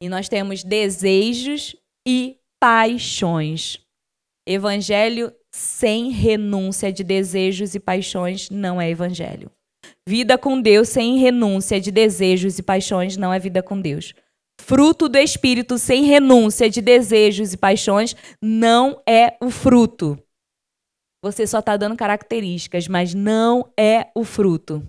E nós temos desejos e paixões. Evangelho sem renúncia de desejos e paixões não é evangelho. Vida com Deus sem renúncia de desejos e paixões não é vida com Deus. Fruto do Espírito sem renúncia de desejos e paixões não é o fruto. Você só está dando características, mas não é o fruto.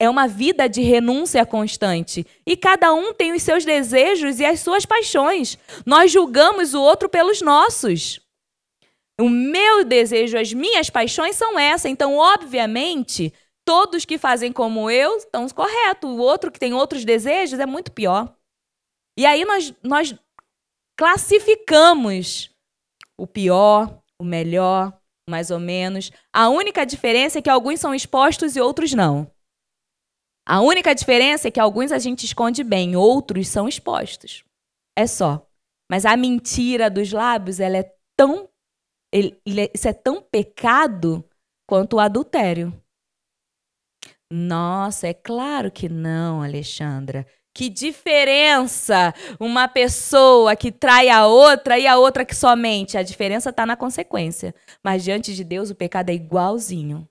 É uma vida de renúncia constante. E cada um tem os seus desejos e as suas paixões. Nós julgamos o outro pelos nossos. O meu desejo, as minhas paixões são essa. Então, obviamente, todos que fazem como eu estão corretos. O outro que tem outros desejos é muito pior. E aí nós, nós classificamos o pior, o melhor, mais ou menos. A única diferença é que alguns são expostos e outros não. A única diferença é que alguns a gente esconde bem, outros são expostos. É só. Mas a mentira dos lábios, ela é tão. Ele, ele, isso é tão pecado quanto o adultério. Nossa, é claro que não, Alexandra. Que diferença uma pessoa que trai a outra e a outra que somente. A diferença está na consequência. Mas diante de Deus, o pecado é igualzinho.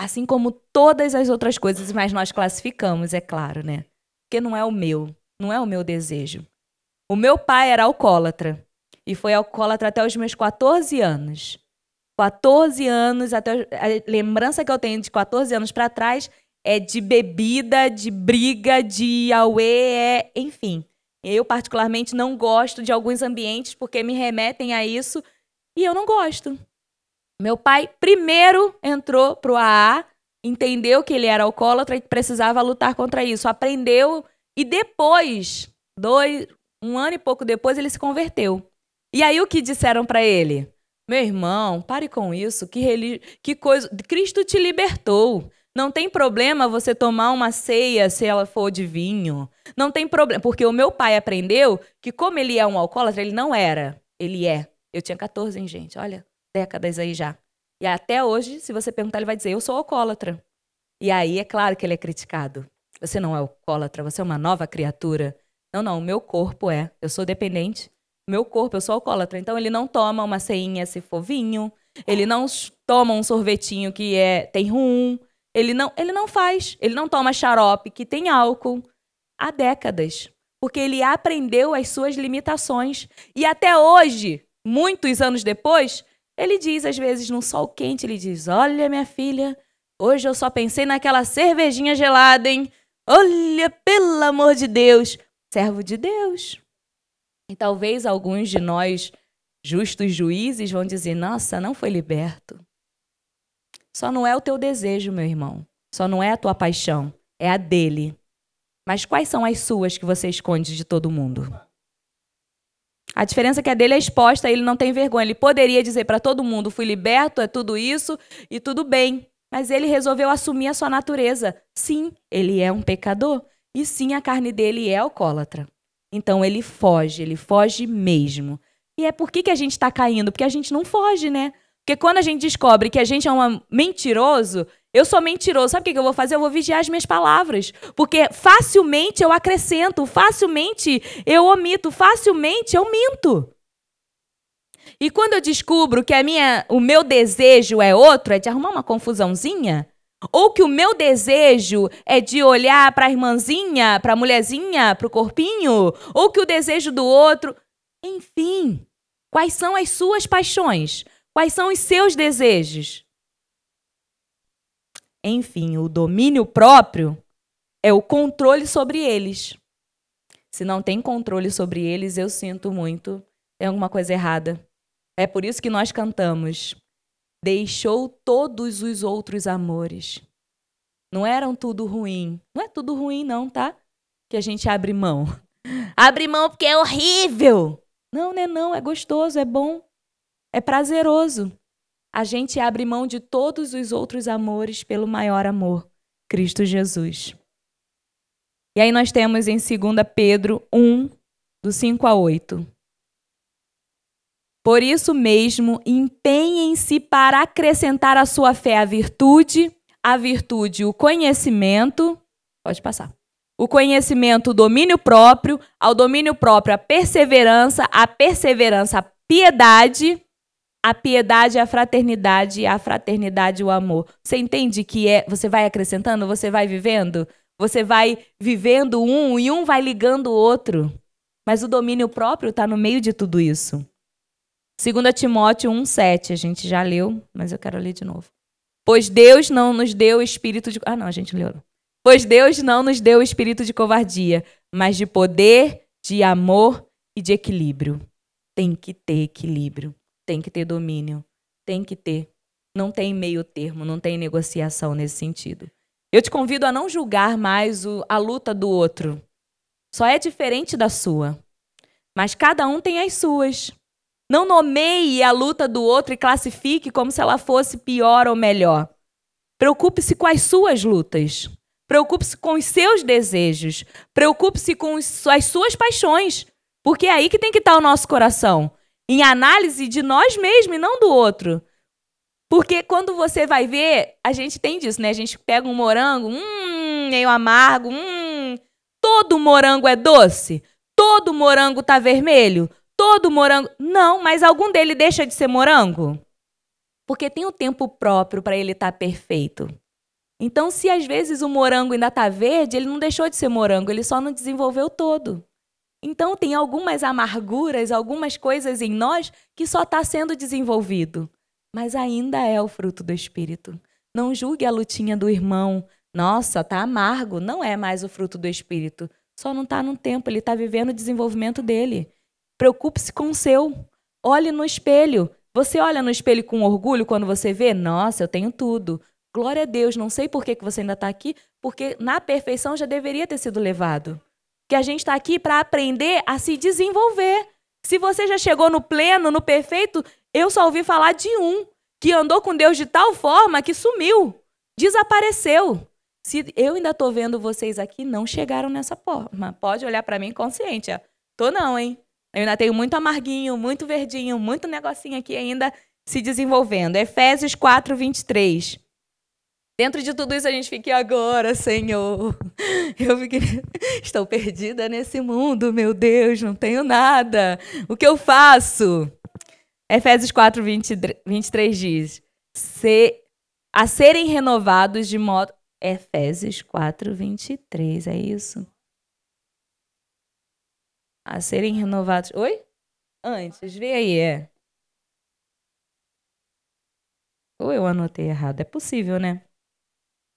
Assim como todas as outras coisas, mas nós classificamos, é claro, né? Porque não é o meu, não é o meu desejo. O meu pai era alcoólatra. E foi alcoólatra até os meus 14 anos. 14 anos, até a lembrança que eu tenho de 14 anos para trás é de bebida, de briga, de auê, é, enfim. Eu, particularmente, não gosto de alguns ambientes porque me remetem a isso e eu não gosto. Meu pai primeiro entrou pro AA, entendeu que ele era alcoólatra e precisava lutar contra isso, aprendeu e depois, dois, um ano e pouco depois, ele se converteu. E aí o que disseram para ele? Meu irmão, pare com isso. Que, relig... que coisa. Cristo te libertou. Não tem problema você tomar uma ceia se ela for de vinho. Não tem problema. Porque o meu pai aprendeu que, como ele é um alcoólatra, ele não era. Ele é. Eu tinha 14, hein, gente? Olha, décadas aí já. E até hoje, se você perguntar, ele vai dizer: Eu sou alcoólatra. E aí é claro que ele é criticado. Você não é alcoólatra, você é uma nova criatura. Não, não, o meu corpo é. Eu sou dependente meu corpo, eu sou alcoólatra, então ele não toma uma ceinha se for vinho, ele não toma um sorvetinho que é tem rum, ele não, ele não faz, ele não toma xarope que tem álcool há décadas, porque ele aprendeu as suas limitações e até hoje, muitos anos depois, ele diz às vezes no sol quente, ele diz: "Olha, minha filha, hoje eu só pensei naquela cervejinha gelada, hein? Olha, pelo amor de Deus, servo de Deus. E talvez alguns de nós, justos juízes, vão dizer: nossa, não foi liberto. Só não é o teu desejo, meu irmão. Só não é a tua paixão. É a dele. Mas quais são as suas que você esconde de todo mundo? A diferença é que a dele é exposta, ele não tem vergonha. Ele poderia dizer para todo mundo: fui liberto, é tudo isso e tudo bem. Mas ele resolveu assumir a sua natureza. Sim, ele é um pecador. E sim, a carne dele é alcoólatra. Então ele foge, ele foge mesmo. E é por que, que a gente está caindo? Porque a gente não foge, né? Porque quando a gente descobre que a gente é um mentiroso, eu sou mentiroso, sabe o que, que eu vou fazer? Eu vou vigiar as minhas palavras. Porque facilmente eu acrescento, facilmente eu omito, facilmente eu minto. E quando eu descubro que a minha, o meu desejo é outro, é de arrumar uma confusãozinha, ou que o meu desejo é de olhar para a irmãzinha, para a mulherzinha, para o corpinho, ou que o desejo do outro. Enfim, quais são as suas paixões? Quais são os seus desejos? Enfim, o domínio próprio é o controle sobre eles. Se não tem controle sobre eles, eu sinto muito, tem alguma coisa errada. É por isso que nós cantamos deixou todos os outros amores. Não eram tudo ruim. Não é tudo ruim, não, tá? Que a gente abre mão. Abre mão porque é horrível. Não, não é não, é gostoso, é bom, é prazeroso. A gente abre mão de todos os outros amores pelo maior amor, Cristo Jesus. E aí nós temos em 2 Pedro 1, do 5 a 8. Por isso mesmo, empenhem-se para acrescentar à sua fé a virtude, a virtude, o conhecimento. Pode passar. O conhecimento, o domínio próprio, ao domínio próprio, a perseverança, a perseverança, a piedade, a piedade, a fraternidade, a fraternidade, o amor. Você entende que é, você vai acrescentando, você vai vivendo, você vai vivendo um e um vai ligando o outro. Mas o domínio próprio está no meio de tudo isso. 2 Timóteo 1,7, a gente já leu, mas eu quero ler de novo. Pois Deus não nos deu espírito de. Ah, não, a gente leu. Pois Deus não nos deu espírito de covardia, mas de poder, de amor e de equilíbrio. Tem que ter equilíbrio, tem que ter domínio, tem que ter. Não tem meio termo, não tem negociação nesse sentido. Eu te convido a não julgar mais o, a luta do outro. Só é diferente da sua. mas cada um tem as suas. Não nomeie a luta do outro e classifique como se ela fosse pior ou melhor. Preocupe-se com as suas lutas. Preocupe-se com os seus desejos. Preocupe-se com as suas paixões. Porque é aí que tem que estar o nosso coração. Em análise de nós mesmos e não do outro. Porque quando você vai ver, a gente tem disso, né? A gente pega um morango, hum, meio amargo, hum. Todo morango é doce? Todo morango tá vermelho? todo morango. Não, mas algum dele deixa de ser morango? Porque tem o tempo próprio para ele estar tá perfeito. Então, se às vezes o morango ainda está verde, ele não deixou de ser morango, ele só não desenvolveu todo. Então, tem algumas amarguras, algumas coisas em nós que só está sendo desenvolvido. Mas ainda é o fruto do Espírito. Não julgue a lutinha do irmão. Nossa, tá amargo. Não é mais o fruto do Espírito. Só não está no tempo, ele está vivendo o desenvolvimento dele. Preocupe-se com o seu. Olhe no espelho. Você olha no espelho com orgulho quando você vê? Nossa, eu tenho tudo. Glória a Deus. Não sei por que você ainda está aqui, porque na perfeição já deveria ter sido levado. Que a gente está aqui para aprender a se desenvolver. Se você já chegou no pleno, no perfeito, eu só ouvi falar de um que andou com Deus de tal forma que sumiu, desapareceu. Se eu ainda estou vendo vocês aqui, não chegaram nessa forma. Pode olhar para mim consciente. Tô não, hein? Eu ainda tenho muito amarguinho, muito verdinho, muito negocinho aqui ainda se desenvolvendo. Efésios 4, 23. Dentro de tudo isso a gente fica agora, Senhor. Eu fiquei... estou perdida nesse mundo, meu Deus, não tenho nada. O que eu faço? Efésios 4, 20, 23 diz: Se, a serem renovados de modo. Efésios 4, 23, é isso? a serem renovados. Oi? Antes, vê aí, é. Ou eu anotei errado? É possível, né?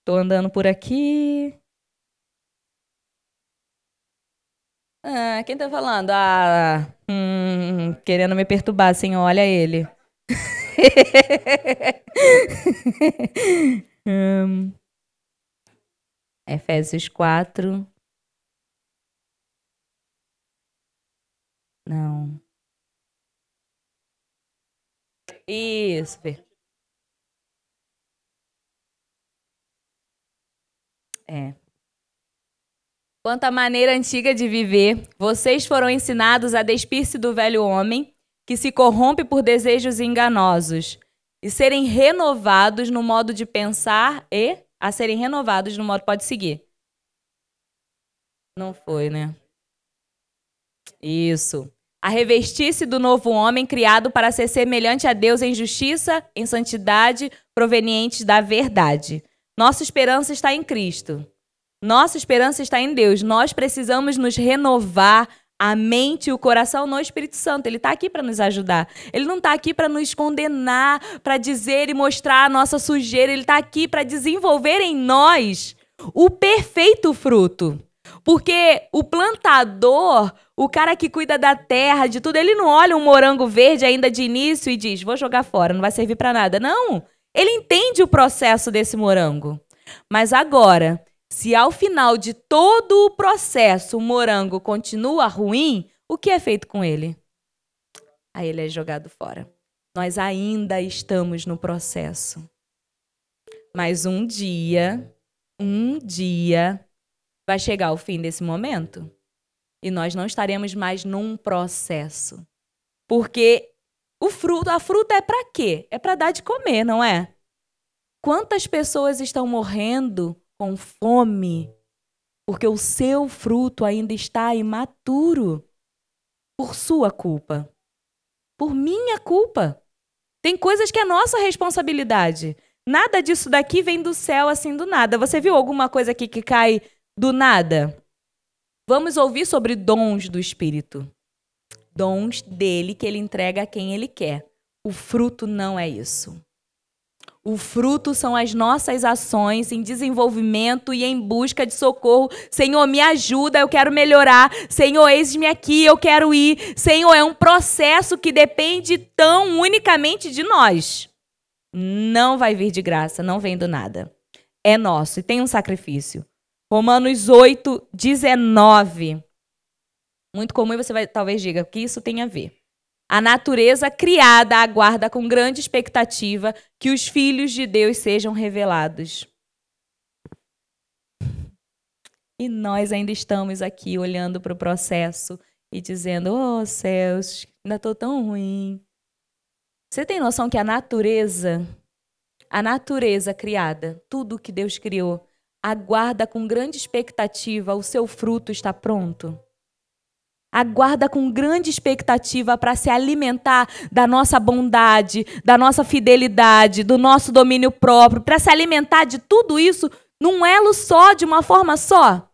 Tô andando por aqui. Ah, quem tá falando? Ah, hum, querendo me perturbar, assim, olha ele. hum, Efésios 4, Não. Isso. É. Quanto à maneira antiga de viver, vocês foram ensinados a despir-se do velho homem, que se corrompe por desejos enganosos, e serem renovados no modo de pensar e a serem renovados no modo pode seguir. Não foi, né? Isso. A revestir-se do novo homem criado para ser semelhante a Deus em justiça, em santidade, provenientes da verdade. Nossa esperança está em Cristo. Nossa esperança está em Deus. Nós precisamos nos renovar a mente e o coração no Espírito Santo. Ele está aqui para nos ajudar. Ele não está aqui para nos condenar, para dizer e mostrar a nossa sujeira. Ele está aqui para desenvolver em nós o perfeito fruto. Porque o plantador, o cara que cuida da terra, de tudo, ele não olha um morango verde ainda de início e diz: vou jogar fora, não vai servir para nada. Não. Ele entende o processo desse morango. Mas agora, se ao final de todo o processo o morango continua ruim, o que é feito com ele? Aí ele é jogado fora. Nós ainda estamos no processo. Mas um dia, um dia, vai chegar o fim desse momento e nós não estaremos mais num processo. Porque o fruto, a fruta é para quê? É para dar de comer, não é? Quantas pessoas estão morrendo com fome porque o seu fruto ainda está imaturo por sua culpa, por minha culpa. Tem coisas que é nossa responsabilidade. Nada disso daqui vem do céu assim do nada. Você viu alguma coisa aqui que cai do nada. Vamos ouvir sobre dons do Espírito. Dons dele que ele entrega a quem ele quer. O fruto não é isso. O fruto são as nossas ações em desenvolvimento e em busca de socorro. Senhor, me ajuda, eu quero melhorar. Senhor, eis-me aqui, eu quero ir. Senhor, é um processo que depende tão unicamente de nós. Não vai vir de graça, não vem do nada. É nosso e tem um sacrifício. Romanos 8, 19. Muito comum e você vai talvez diga o que isso tem a ver. A natureza criada aguarda com grande expectativa que os filhos de Deus sejam revelados. E nós ainda estamos aqui olhando para o processo e dizendo: Oh céus, ainda estou tão ruim. Você tem noção que a natureza, a natureza criada, tudo que Deus criou, aguarda com grande expectativa o seu fruto está pronto? Aguarda com grande expectativa para se alimentar da nossa bondade, da nossa fidelidade, do nosso domínio próprio, para se alimentar de tudo isso num elo só, de uma forma só.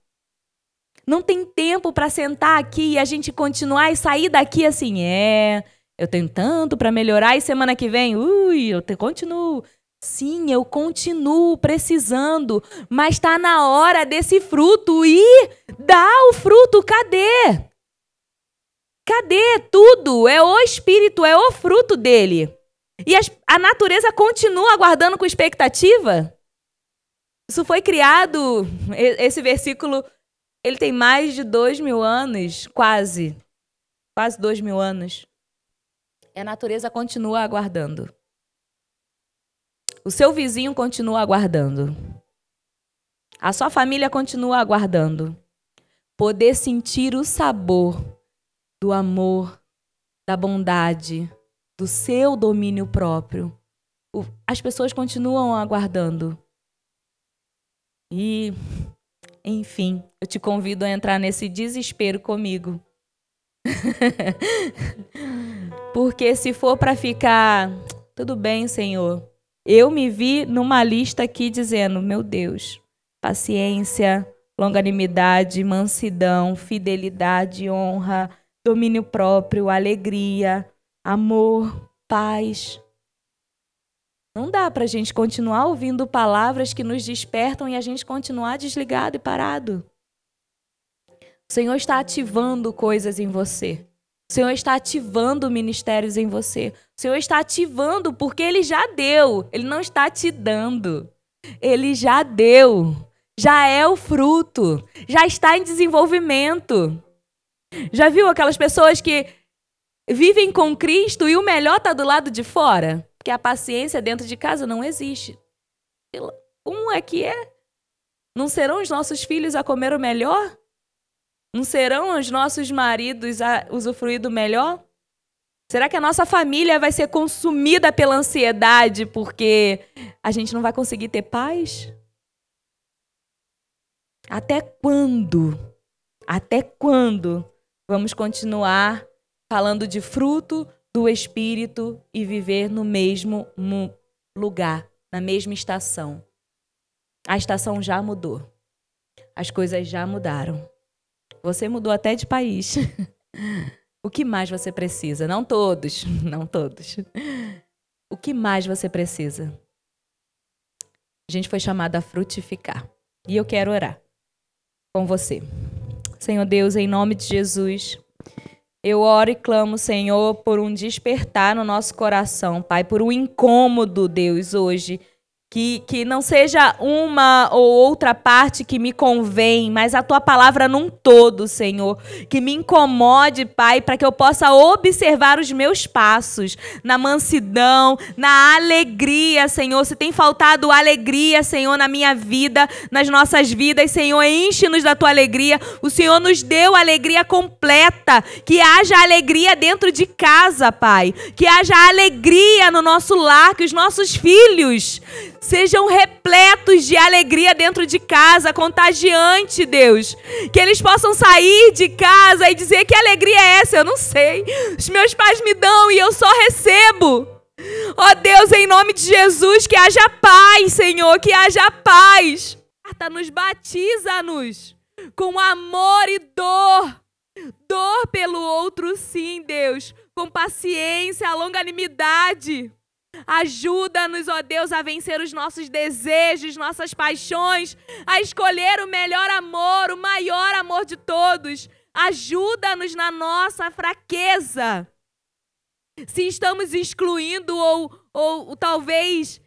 Não tem tempo para sentar aqui e a gente continuar e sair daqui assim, é, eu tenho tanto para melhorar e semana que vem, ui, eu te, continuo. Sim, eu continuo precisando, mas está na hora desse fruto e dá o fruto, cadê? Cadê tudo? É o espírito, é o fruto dele. E a natureza continua aguardando com expectativa? Isso foi criado, esse versículo, ele tem mais de dois mil anos, quase. Quase dois mil anos. E a natureza continua aguardando. O seu vizinho continua aguardando. A sua família continua aguardando. Poder sentir o sabor do amor, da bondade, do seu domínio próprio. As pessoas continuam aguardando. E, enfim, eu te convido a entrar nesse desespero comigo. Porque se for para ficar, tudo bem, Senhor. Eu me vi numa lista aqui dizendo: meu Deus, paciência, longanimidade, mansidão, fidelidade, honra, domínio próprio, alegria, amor, paz. Não dá para a gente continuar ouvindo palavras que nos despertam e a gente continuar desligado e parado. O Senhor está ativando coisas em você. O Senhor está ativando ministérios em você. O Senhor está ativando porque Ele já deu. Ele não está te dando. Ele já deu. Já é o fruto. Já está em desenvolvimento. Já viu aquelas pessoas que vivem com Cristo e o melhor está do lado de fora? Que a paciência dentro de casa não existe. Como é que é? Não serão os nossos filhos a comer o melhor? Não serão os nossos maridos a usufruir do melhor? Será que a nossa família vai ser consumida pela ansiedade porque a gente não vai conseguir ter paz? Até quando? Até quando Vamos continuar falando de fruto do Espírito e viver no mesmo lugar, na mesma estação. A estação já mudou. As coisas já mudaram. Você mudou até de país. o que mais você precisa? Não todos, não todos. O que mais você precisa? A gente foi chamado a frutificar. E eu quero orar com você. Senhor Deus, em nome de Jesus. Eu oro e clamo, Senhor, por um despertar no nosso coração, Pai, por um incômodo, Deus, hoje que, que não seja uma ou outra parte que me convém, mas a tua palavra num todo, Senhor. Que me incomode, Pai, para que eu possa observar os meus passos na mansidão, na alegria, Senhor. Se tem faltado alegria, Senhor, na minha vida, nas nossas vidas, Senhor, enche-nos da tua alegria. O Senhor nos deu alegria completa. Que haja alegria dentro de casa, Pai. Que haja alegria no nosso lar, que os nossos filhos sejam repletos de alegria dentro de casa, contagiante, Deus. Que eles possam sair de casa e dizer que alegria é essa, eu não sei. Os meus pais me dão e eu só recebo. Ó oh, Deus, em nome de Jesus, que haja paz, Senhor, que haja paz. Nos batiza-nos com amor e dor. Dor pelo outro, sim, Deus. Com paciência, longanimidade. Ajuda-nos, ó Deus, a vencer os nossos desejos, nossas paixões, a escolher o melhor amor, o maior amor de todos. Ajuda-nos na nossa fraqueza. Se estamos excluindo ou, ou, talvez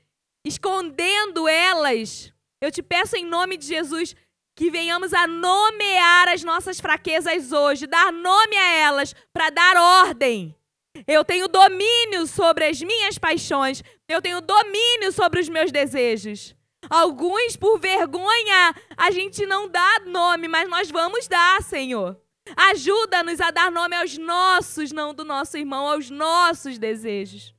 escondendo elas, eu te peço em nome de Jesus, que venhamos a nomear as nossas fraquezas hoje, dar nome a elas, para dar ordem. Eu tenho domínio sobre as minhas paixões, eu tenho domínio sobre os meus desejos. Alguns, por vergonha, a gente não dá nome, mas nós vamos dar, Senhor. Ajuda-nos a dar nome aos nossos, não do nosso irmão, aos nossos desejos,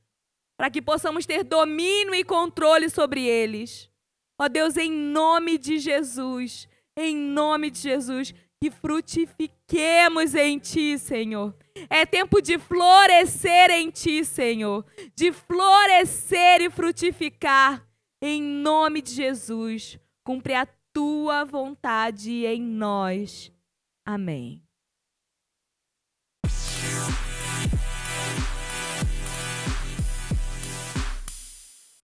para que possamos ter domínio e controle sobre eles. Ó Deus, em nome de Jesus, em nome de Jesus, que frutifiquemos em Ti, Senhor. É tempo de florescer em ti, Senhor, de florescer e frutificar. Em nome de Jesus, cumpre a tua vontade em nós. Amém.